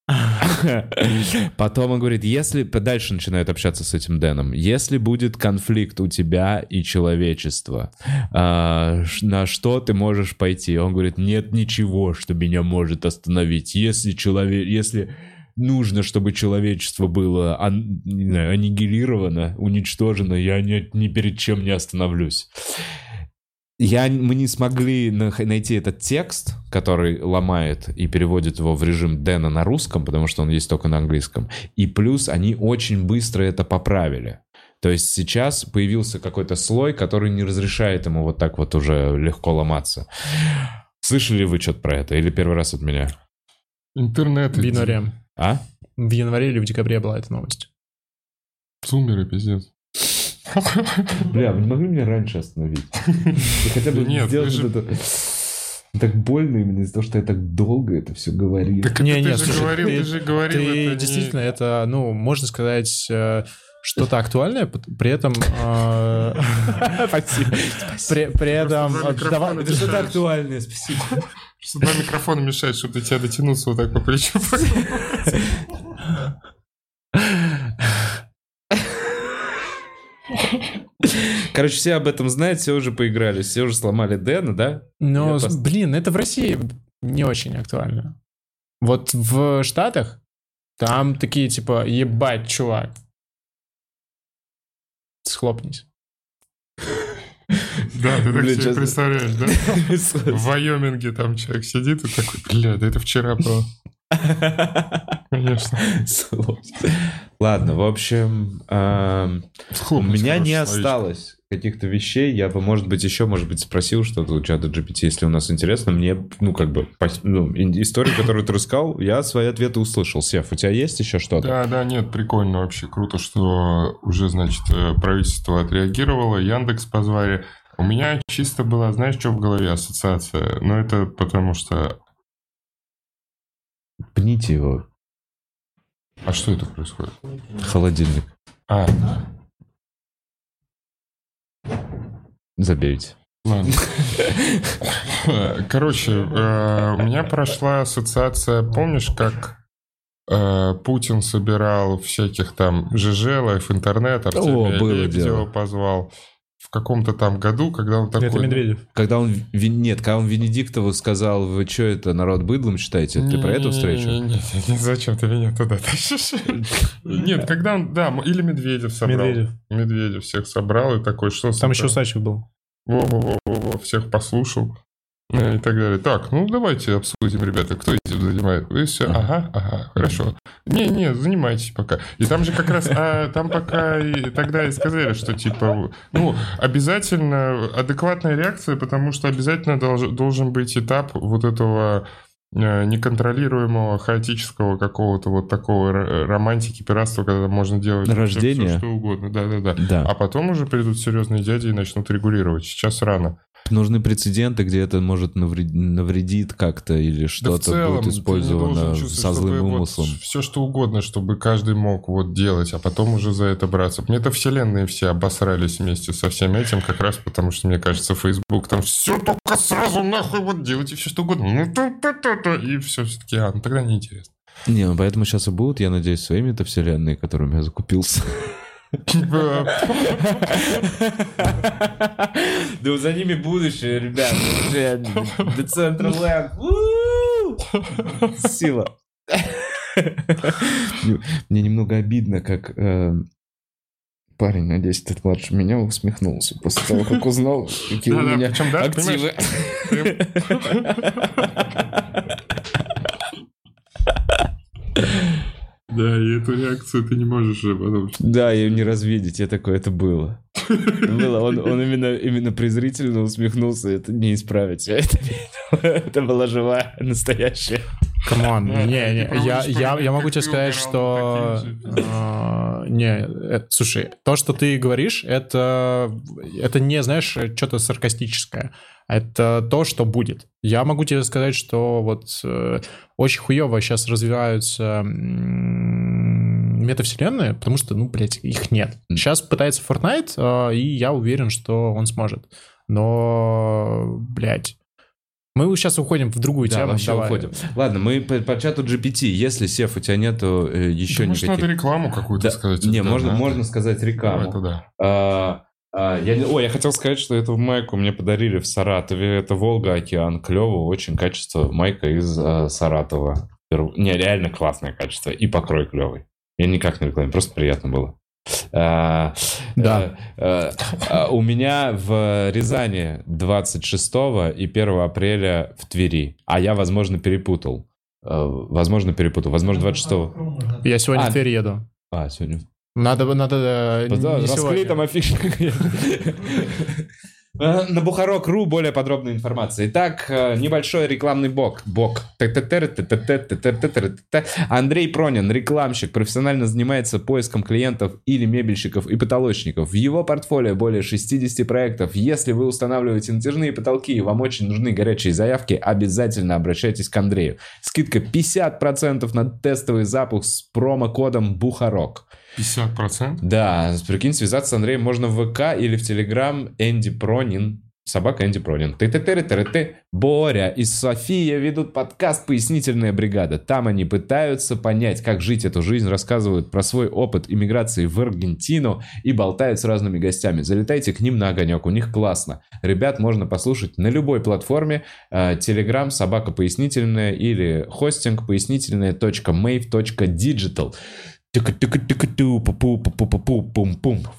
Потом он говорит, если... Дальше начинает общаться с этим Дэном. Если будет конфликт у тебя и человечества, а, на что ты можешь пойти? Он говорит, нет ничего, что меня может остановить. Если человек... Если нужно, чтобы человечество было аннигилировано, уничтожено, я ни перед чем не остановлюсь. Я, мы не смогли найти этот текст, который ломает и переводит его в режим Дэна на русском, потому что он есть только на английском. И плюс они очень быстро это поправили. То есть сейчас появился какой-то слой, который не разрешает ему вот так вот уже легко ломаться. Слышали вы что-то про это? Или первый раз от меня? Интернет. В январе. А? В январе или в декабре была эта новость. Зумеры, пиздец. Бля, вы не могли меня раньше остановить? Хотя бы нет, сделать же- это... Так больно именно из-за того, что я так долго это все говорил. Так Не, это не, ты же слушай, говорил, ты- ты же говорил, Ты это не- действительно, это, ну, можно сказать, э, что-то актуальное, при этом... э, Спасибо. При этом... Э, это что-то актуальное, спасибо. Что два микрофона мешают, чтобы до тебя дотянуться вот так по плечу. Короче, все об этом знают, все уже поиграли, все уже сломали Дэна, да? Но, Я с- пос- блин, это в России не очень актуально. Вот в Штатах там такие типа, ебать, чувак. Схлопнись. Да, ты так Блин, себе честно. представляешь, да? В Вайоминге там человек сидит и такой, бля, да это вчера было. Конечно. Ладно, в общем, эм, у Схлопнуть, меня не осталось каких-то вещей. Я бы, может быть, еще, может быть, спросил что-то у чата GPT, если у нас интересно. Мне, ну, как бы, ну, историю, которую ты рассказал, я свои ответы услышал. Сев, у тебя есть еще что-то? Да, да, нет, прикольно вообще, круто, что уже, значит, э, правительство отреагировало, Яндекс позвали. У меня чисто была, знаешь, что в голове ассоциация? Ну, это потому что Пните его. А что это происходит? Холодильник. А, Забейте. ладно. Короче, э, у меня прошла ассоциация, помнишь, как э, Путин собирал всяких там ЖЖ, LiveInternet, Артемия Лебедева позвал в каком-то там году, когда он такой... Это Медведев. Когда он... Нет, когда он Венедиктову сказал, вы что это, народ быдлом считаете? Ты про эту встречу? Нет, зачем ты меня туда тащишь? Нет, когда он, да, или Медведев собрал. Медведев. Медведев всех собрал и такой, что... Там еще сука, Усачев был. во-во-во-во, всех послушал и так далее. Так, ну давайте обсудим, ребята, кто этим занимает. Вы все, ага, ага, хорошо. Не-не, занимайтесь пока. И там же как раз, а, там пока и тогда и сказали, что типа, ну, обязательно адекватная реакция, потому что обязательно долж- должен быть этап вот этого э, неконтролируемого, хаотического какого-то вот такого романтики, пиратства, когда можно делать Рождение? всё, что угодно. Да-да-да. Да. А потом уже придут серьезные дяди и начнут регулировать. Сейчас рано. Нужны прецеденты, где это может навред- навредит как-то или Да что-то целом, будет использовано со злым чтобы вот умыслом. все что угодно, чтобы каждый мог вот делать, а потом уже за это браться. Мне это вселенные все обосрались вместе со всем этим, как раз потому что, мне кажется, Facebook там все только сразу нахуй вот делайте все что угодно. Ну, то-то-то-то. И все все-таки, а, ну тогда неинтересно. Не, ну поэтому сейчас и будут, я надеюсь, свои метавселенные, которыми я закупился. Типа, Да за ними будущее, ребят. Decentraland. Сила. Мне немного обидно, как э, парень на 10 лет младше меня усмехнулся после того, как узнал, какие у меня активы. Да, и эту реакцию ты не можешь же потом... Да, ее не развидеть, я такой, это было. Было, он, он именно, именно презрительно усмехнулся, это не исправить, это. Это была живая, настоящая. Come on, не, не, я, я, я могу тебе сказать, что... а, Не, это- слушай, то, что ты говоришь, это, это не, знаешь, что-то саркастическое. Это то, что будет. Я могу тебе сказать, что вот э, очень хуево сейчас развиваются метавселенные, потому что, ну, блядь, их нет. Сейчас пытается Fortnite, э, и я уверен, что он сможет. Но, блядь, мы сейчас уходим в другую Да, тему. вообще давай. уходим. Ладно, мы по, по чату GPT. Если, Сев, у тебя нету э, еще Да, может, никаких... надо рекламу какую-то Да, сказать. Не, Да, можно, надо. можно сказать рекламу. туда. А, а, я О, я хотел сказать, что эту майку мне подарили в Саратове. Это Волга, океан. Клево, очень качество. Майка из а, Саратова. Не, реально классное качество. И покрой клевый. Я никак не рекламирую, просто приятно было. А, Да. э, э, а, У меня в Рязани 26 и 1 апреля в Твери. А я, возможно, перепутал. Э, Возможно, перепутал. Возможно, 26 Я сегодня А, в Тверь еду. А, сегодня Надо, надо Да, не расклей сегодня. там афишу. Э, на Бухарок.ру более подробная информация. Итак, э, небольшой рекламный бок. Бок. Андрей Пронин, рекламщик, профессионально занимается поиском клиентов или мебельщиков и потолочников. В его портфолио более 60 проектов. Если вы устанавливаете натяжные потолки и вам очень нужны горячие заявки, обязательно обращайтесь к Андрею. Скидка 50% на тестовый запуск с промокодом Бухарок. 50%? Да, прикинь, связаться с Андреем можно в ВК или в Телеграм Энди Пронин. Собака Энди Пронин. ты ты ты ты ты Боря и София ведут подкаст «Пояснительная бригада». Там они пытаются понять, как жить эту жизнь, рассказывают про свой опыт иммиграции в Аргентину и болтают с разными гостями. Залетайте к ним на огонек, у них классно. Ребят можно послушать на любой платформе. Э, Телеграм, собака пояснительная или хостинг пояснительная.mave.digital.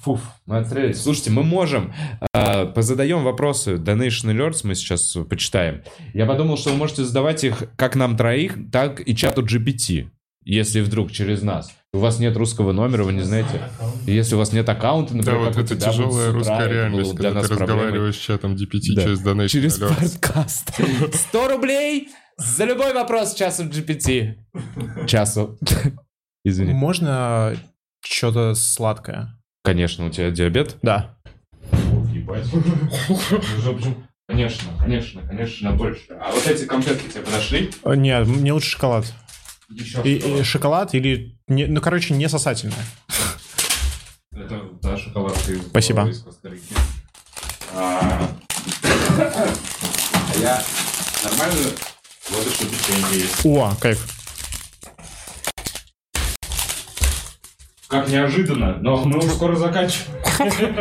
Фуф, мы отстрелялись. Слушайте, мы можем, э, позадаем вопросы Donation Alerts, мы сейчас почитаем. Я подумал, что вы можете задавать их как нам троих, так и чату GPT, если вдруг через нас. У вас нет русского номера, вы не знаете. Если у вас нет аккаунта, Да, например, вот это тебя, вот с тяжелая русская это реальность, когда ты проблемой. разговариваешь с чатом GPT Да. через Donation Через Alerts. подкаст. 100 рублей за любой вопрос часу GPT. Часу. Извини. Можно что-то сладкое? Конечно, у тебя диабет? Да. Конечно, конечно, конечно, больше. А вот эти конфетки тебе подошли? Э, Нет, мне лучше шоколад. И, и шоколад или... не- ну, короче, не сосательное. Это да, шоколадка из Спасибо. из Коста-Рики. А а я нормально вот еще печенье есть. О, кайф. Как неожиданно, но мы уже скоро заканчиваем.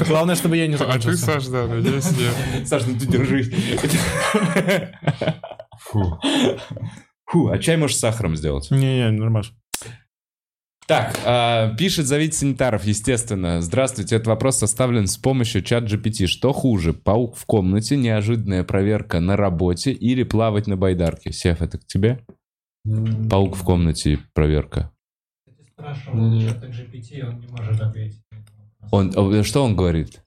Главное, чтобы я не А ты, закончился. Саш, да, надеюсь, нет. Саш, ну ты держись. Фу. Фу, а чай можешь с сахаром сделать? Не-не, нормально. Так, а, пишет зовите санитаров, естественно. Здравствуйте, этот вопрос составлен с помощью чат GPT. Что хуже, паук в комнате, неожиданная проверка на работе или плавать на байдарке? Сев, это к тебе? Паук в комнате, проверка. Спрашивал Нет. чата GPT, он не может ответить. Он, э, что он говорит?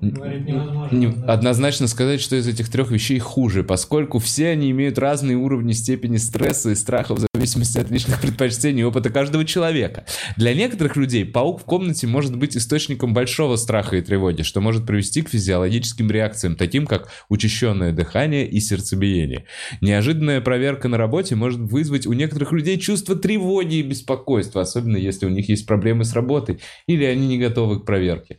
Говорит, невозможно. Не- однозначно сказать, что из этих трех вещей хуже, поскольку все они имеют разные уровни степени стресса и страха в зависимости от личных предпочтений и опыта каждого человека. Для некоторых людей паук в комнате может быть источником большого страха и тревоги, что может привести к физиологическим реакциям, таким как учащенное дыхание и сердцебиение. Неожиданная проверка на работе может вызвать у некоторых людей чувство тревоги и беспокойства, особенно если у них есть проблемы с работой или они не готовы к проверке.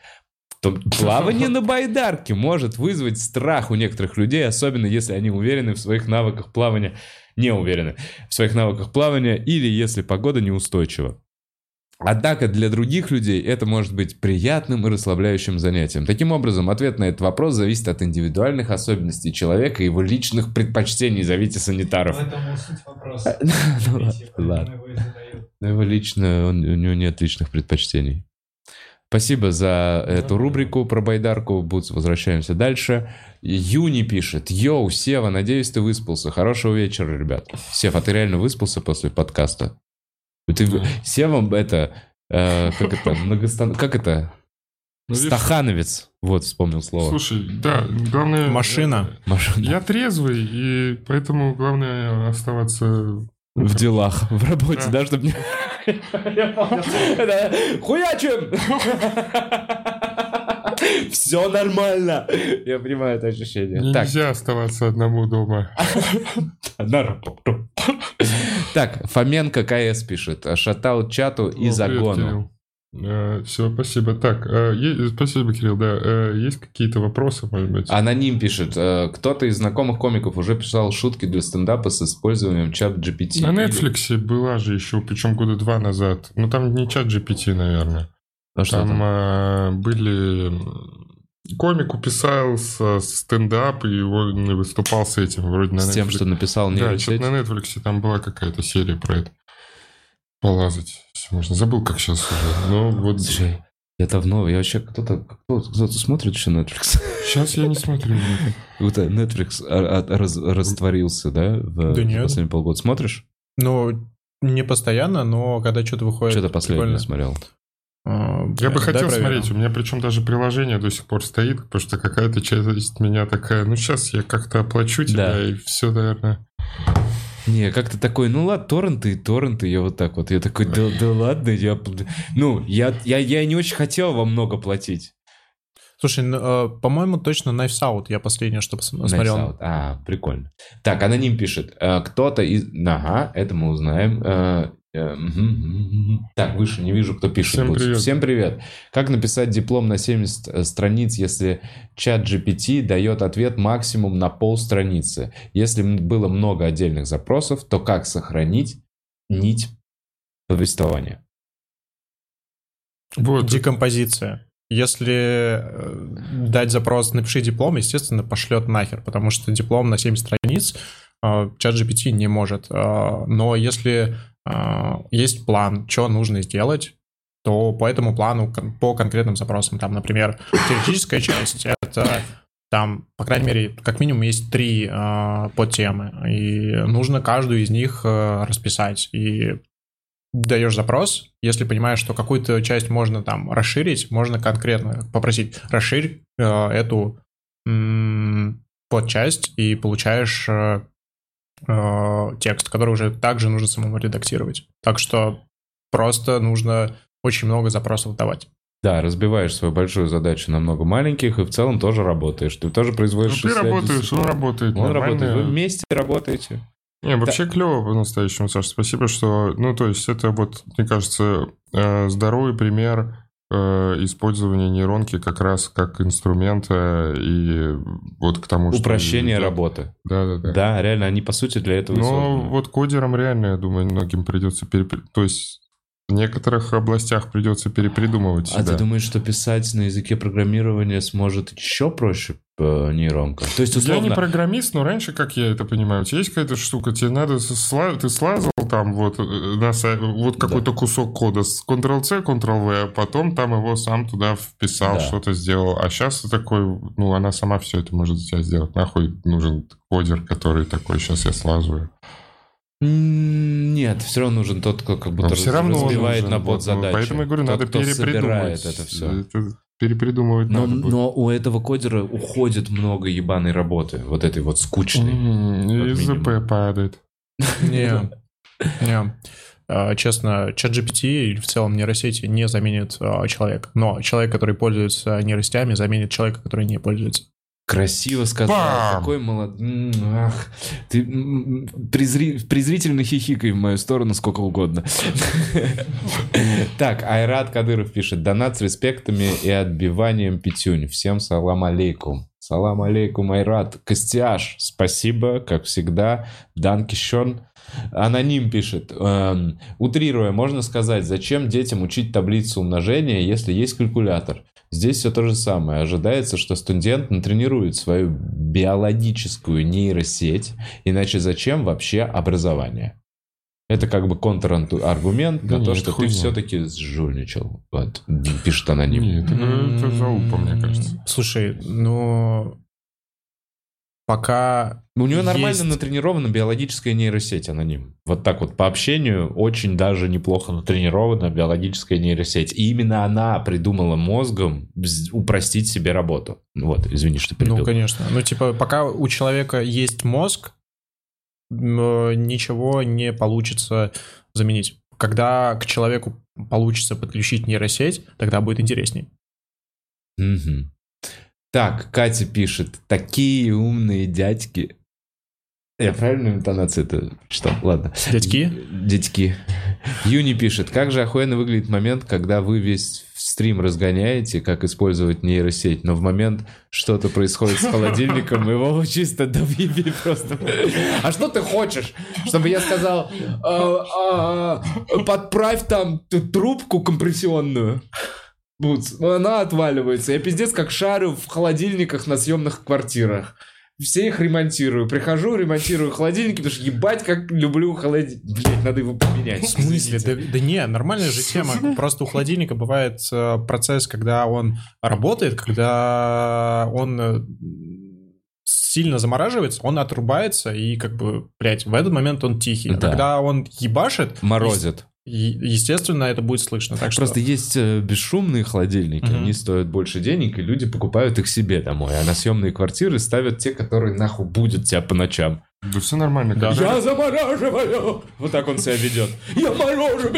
То плавание на байдарке может вызвать страх у некоторых людей, особенно если они уверены в своих навыках плавания, не уверены в своих навыках плавания или если погода неустойчива. Однако для других людей это может быть приятным и расслабляющим занятием. Таким образом, ответ на этот вопрос зависит от индивидуальных особенностей человека и его личных предпочтений. Зовите санитаров. Ну, ладно. Но его лично, у него нет личных предпочтений. Спасибо за эту рубрику про байдарку. Бутс, возвращаемся дальше. Юни пишет. Йоу, Сева, надеюсь, ты выспался. Хорошего вечера, ребят. Сев, а ты реально выспался после подкаста? Ты, Сева, это... э, как это? Многостан... Как это? Ну, Стахановец. Вот, вспомнил слово. Слушай, да, главное... Машина. Машина. Я трезвый, и поэтому главное оставаться... В делах, в работе, Да. чтобы Хуячим! Все нормально. Я понимаю это ощущение. Так, Нельзя оставаться одному дома. на работу. Так, Фоменко КС пишет. Шатал чату и загону. Все, спасибо. Так, э, е- спасибо, Кирилл, да. Э, Есть какие-то вопросы, может быть? Аноним пишет. э, Кто-то из знакомых комиков уже писал шутки для стендапа с использованием чат GPT. На Netflix была же еще, причем года два назад. Ну, там не чат GPT, наверное. А что Там там? э, были... Комик писал стендап, и он выступал с этим, вроде на С тем, Netflix. что написал Да, нейросеть? что-то на Netflix там была какая-то серия про это. Полазать. Можно. Забыл, как сейчас уже. Ну, вот... Слушай, я давно, я вообще кто-то, кто, кто-то смотрит еще Netflix? Сейчас я не смотрю. Вот э, Netflix а- раз- растворился, да? В, Да в нет. последние полгода. Смотришь? Ну, не постоянно, но когда что-то выходит... Что-то последнее прикольно. смотрел. А, Я бы хотел смотреть. У меня причем даже приложение до сих пор стоит, потому что какая-то часть меня такая, ну сейчас я как-то оплачу тебя, Да. и все, наверное. Не, как-то такой, ну ладно, торренты и торренты, я вот так вот. Я такой, да, да ладно, я... Ну, я, я, я не очень хотел вам много платить. Слушай, ну, э, по-моему, точно Knives Out я последнее, что пос- Nice смотрел. out. А, прикольно. Так, аноним пишет. э, Кто-то из... Ага, это мы узнаем. Так, выше не вижу, кто пишет. Всем привет. Всем привет. Как написать диплом на 70 э, страниц, если чат GPT дает ответ максимум на полстраницы? Если м- было много отдельных запросов, то как сохранить нить повествования? Вот. Декомпозиция. Если э, дать запрос «напиши диплом», естественно, пошлет нахер, потому что диплом на 7 страниц э, чат GPT не может. Э, Но если есть план, что нужно сделать, то по этому плану, по конкретным запросам, там, например, теоретическая часть, это там, по крайней мере, как минимум есть три э, подтемы, и нужно каждую из них э, расписать. И даешь запрос, если понимаешь, что какую-то часть можно там расширить, можно конкретно попросить расширь э, эту м, подчасть и получаешь э, э, текст, который уже также нужно самому редактировать. Так что просто нужно очень много запросов давать. Да, разбиваешь свою большую задачу на много маленьких, и в целом тоже работаешь. Ты тоже Ну, производишь... ты исследовательские- работаешь, он работает. Он нормально. работает. Вы вместе работаете. Не, вообще клево по-настоящему, Саша. Спасибо, что... Ну, то есть это вот, мне кажется, э, здоровый пример э, использования нейронки как раз как инструмента и вот к тому, что... Упрощение Да. работы. Да-да-да. Да, реально, они по сути для этого созданы. вот кодерам реально, я думаю, многим придется перепри... То есть в некоторых областях придется перепридумывать А себя. ты думаешь, что писать на языке программирования сможет еще проще э, нейронка? То есть, Я условно... не программист, но раньше, как я это понимаю, у тебя есть какая-то штука, тебе надо, ты слазал там вот, э, на вот какой-то кусок кода с Ctrl-C, Ctrl-V, а потом там его сам туда вписал, Да. что-то сделал. А сейчас ты такой, ну, она сама все это может за тебя сделать. Нахуй нужен кодер, который такой, сейчас я слазаю. Нет, все равно нужен тот, кто как будто все равно разбивает нужен. на Вот, бот ну, задачи. Поэтому я говорю, Тот, надо кто перепридумывать. это все. Это перепридумывать Но, надо будет. но у этого кодера уходит много ебаной работы, вот этой вот скучной. М, И. ЗП падает. Не, не. А, Честно, чат GPT или в целом нейросети не заменит а, человека. Но человек, который пользуется нейросетями, заменит человека, который не пользуется. Красиво сказал. Бам! Какой молод... Ах, ты презри- презрительно хихикай в мою сторону сколько угодно. Так, Айрат Кадыров пишет. Донат с респектами и отбиванием пятюнь. Всем салам алейкум. Салам алейкум, Айрат. Костяш, спасибо, как всегда. Данкишон. Аноним пишет. эм, утрируя, можно сказать, зачем детям учить таблицу умножения, если есть калькулятор? Здесь все то же самое. Ожидается, что студент натренирует свою биологическую нейросеть, иначе зачем вообще образование? Это как бы контраргумент Да на то, нет, что хуйня. ты все-таки сжульничал. Вот, пишет аноним. Нет, это, это залупа, мне кажется. Слушай, ну... Пока У него нормально Есть. натренирована биологическая нейросеть, аноним. Вот так вот по общению очень даже неплохо натренирована биологическая нейросеть. И именно она придумала мозгом упростить себе работу. Вот, извини, что перебил. Ну, конечно. Ну, типа, пока у человека есть мозг, э, ничего не получится заменить. Когда к человеку получится подключить нейросеть, тогда будет интересней. Мгм. Так, Катя пишет, такие умные дядьки. Я правильную интонацию это читал? Ладно. Дядьки? Дядьки. Юни пишет, как же охуенно выглядит момент, когда вы весь стрим разгоняете, как использовать нейросеть, но в момент что-то происходит с холодильником, его чисто довъебили просто. А что ты хочешь? Чтобы я сказал, «А, а, подправь там трубку компрессионную. Бутс, она отваливается. Я пиздец как шарю в холодильниках на съемных квартирах. Все их ремонтирую. Прихожу, ремонтирую холодильники, потому что ебать, как люблю холодильник. Блять, надо его поменять. В смысле? Да, да не, нормальная же тема. Просто у холодильника бывает э, процесс, когда он работает, когда он э, сильно замораживается, он отрубается, и как бы, блядь, в этот момент он тихий. А Да. когда он ебашит, Морозит. Естественно, это будет слышно. Так что... Просто есть э, бесшумные холодильники, Мгм. они стоят больше денег, и люди покупают их себе домой. А на съемные квартиры ставят те, которые нахуй будут тебя по ночам. Да все нормально. Да. Когда- Я замораживаю! Вот так он себя ведет. Я морожу!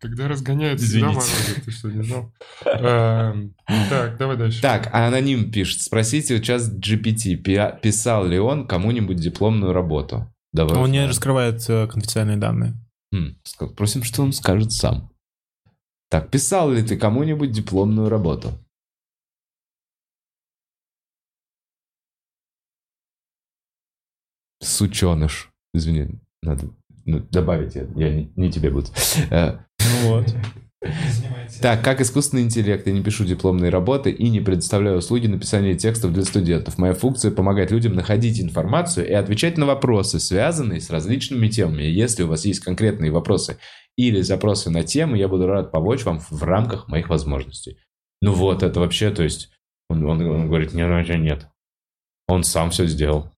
Когда разгоняют, всегда Извините. морозит. Ты что, не знал? Эм, Так, давай дальше. Так, а аноним пишет. Спросите сейчас GPT, пи- писал ли он кому-нибудь дипломную работу? Давай. Он не раскрывает э, конфиденциальные данные. Хм, ска- Просим, что он скажет сам. Так, писал ли ты кому-нибудь дипломную работу? Сученыш. Извини, надо ну, добавить, я, я не, не тебе буду. Э, Ну вот. Так, как искусственный интеллект, я не пишу дипломные работы и не предоставляю услуги написания текстов для студентов. Моя функция помогать людям находить информацию и отвечать на вопросы, связанные с различными темами. Если у вас есть конкретные вопросы или запросы на темы, я буду рад помочь вам в рамках моих возможностей. Ну вот, это вообще, то есть, он, он- он говорит, нет, нет, нет. Он сам все сделал.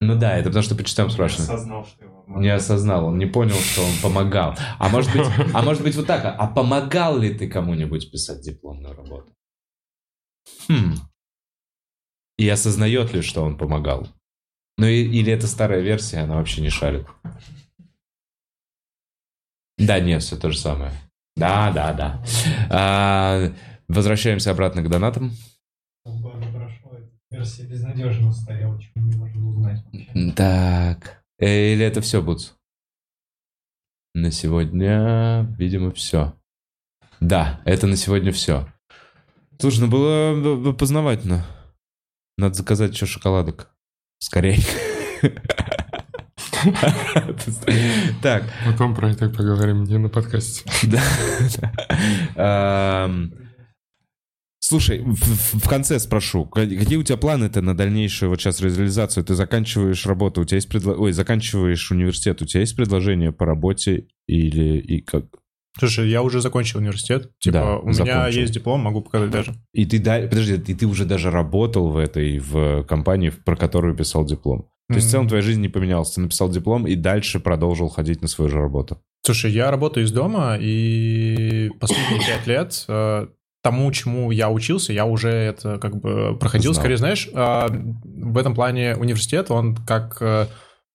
Ну да, это потому что по частям спрашивают. осознал, что его Не осознал, он не понял, что он помогал. А может быть, а может быть вот так, а помогал ли ты кому-нибудь писать дипломную работу? Хм. И осознает ли, что он помогал? Ну и- или это старая версия, она вообще не шарит? Да, нет, все то же самое. Да, да, да. А, возвращаемся обратно к донатам. Версия безнадежно устарела, чего не можно узнать. Так. Или это все, Буц? На сегодня, видимо, все. Да, это на сегодня все. Слушай, ну было э, познавательно. Надо заказать еще шоколадок. Скорей. Так, Потом про это поговорим не на подкасте. Слушай, в, в- конце спрошу, ка- какие у тебя планы-то на дальнейшую вот сейчас реализацию? Ты заканчиваешь работу, у тебя есть предло... Ой, заканчиваешь университет, у тебя есть предложение по работе или и как? Слушай, я уже закончил университет. Типа, Да, у меня закончил. есть диплом, могу показать даже. И ты, да... подожди, и ты уже даже работал в этой, в компании, про которую писал диплом. То есть в целом твоя жизнь не поменялась. Ты написал диплом и дальше продолжил ходить на свою же работу. Слушай, я работаю из дома, и последние пять лет э, тому, чему я учился, я уже это как бы проходил. Знал. Скорее, знаешь, э, в этом плане университет, он как э,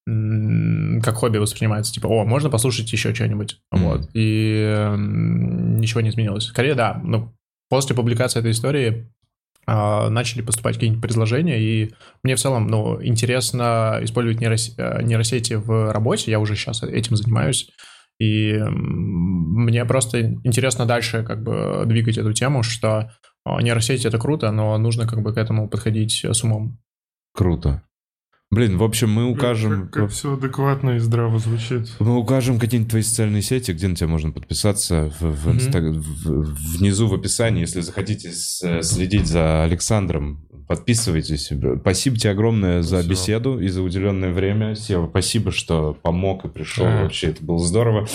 как хобби воспринимается. Типа, о, можно послушать еще что-нибудь. Мгм. Вот. И ничего не изменилось. Скорее, да. Ну, после публикации этой истории а, начали поступать какие-нибудь предложения, и мне в целом, ну, интересно использовать нейрос- э, нейросети в работе, я уже сейчас этим занимаюсь, и мне просто интересно дальше как бы двигать эту тему, что а, нейросети — это круто, но нужно как бы к этому подходить с умом. Круто. Блин, в общем, мы укажем... Как, все адекватно и здраво звучит. Мы укажем какие-нибудь твои социальные сети, где на тебя можно подписаться в, в инста- в- внизу в описании, если захотите следить за Александром. Подписывайтесь. Спасибо тебе огромное за Спасибо. беседу и за уделенное время. Сева, спасибо, что помог и пришел. Да. Вообще, это было здорово.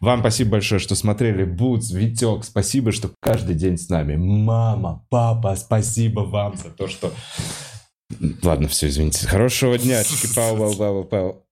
Вам спасибо большое, что смотрели. Бутс, Витек, спасибо, что каждый день с нами. Мама, папа, спасибо вам за то, что... Ладно, все, извините. Хорошего дня. Чики-пау, пау, пау, пау.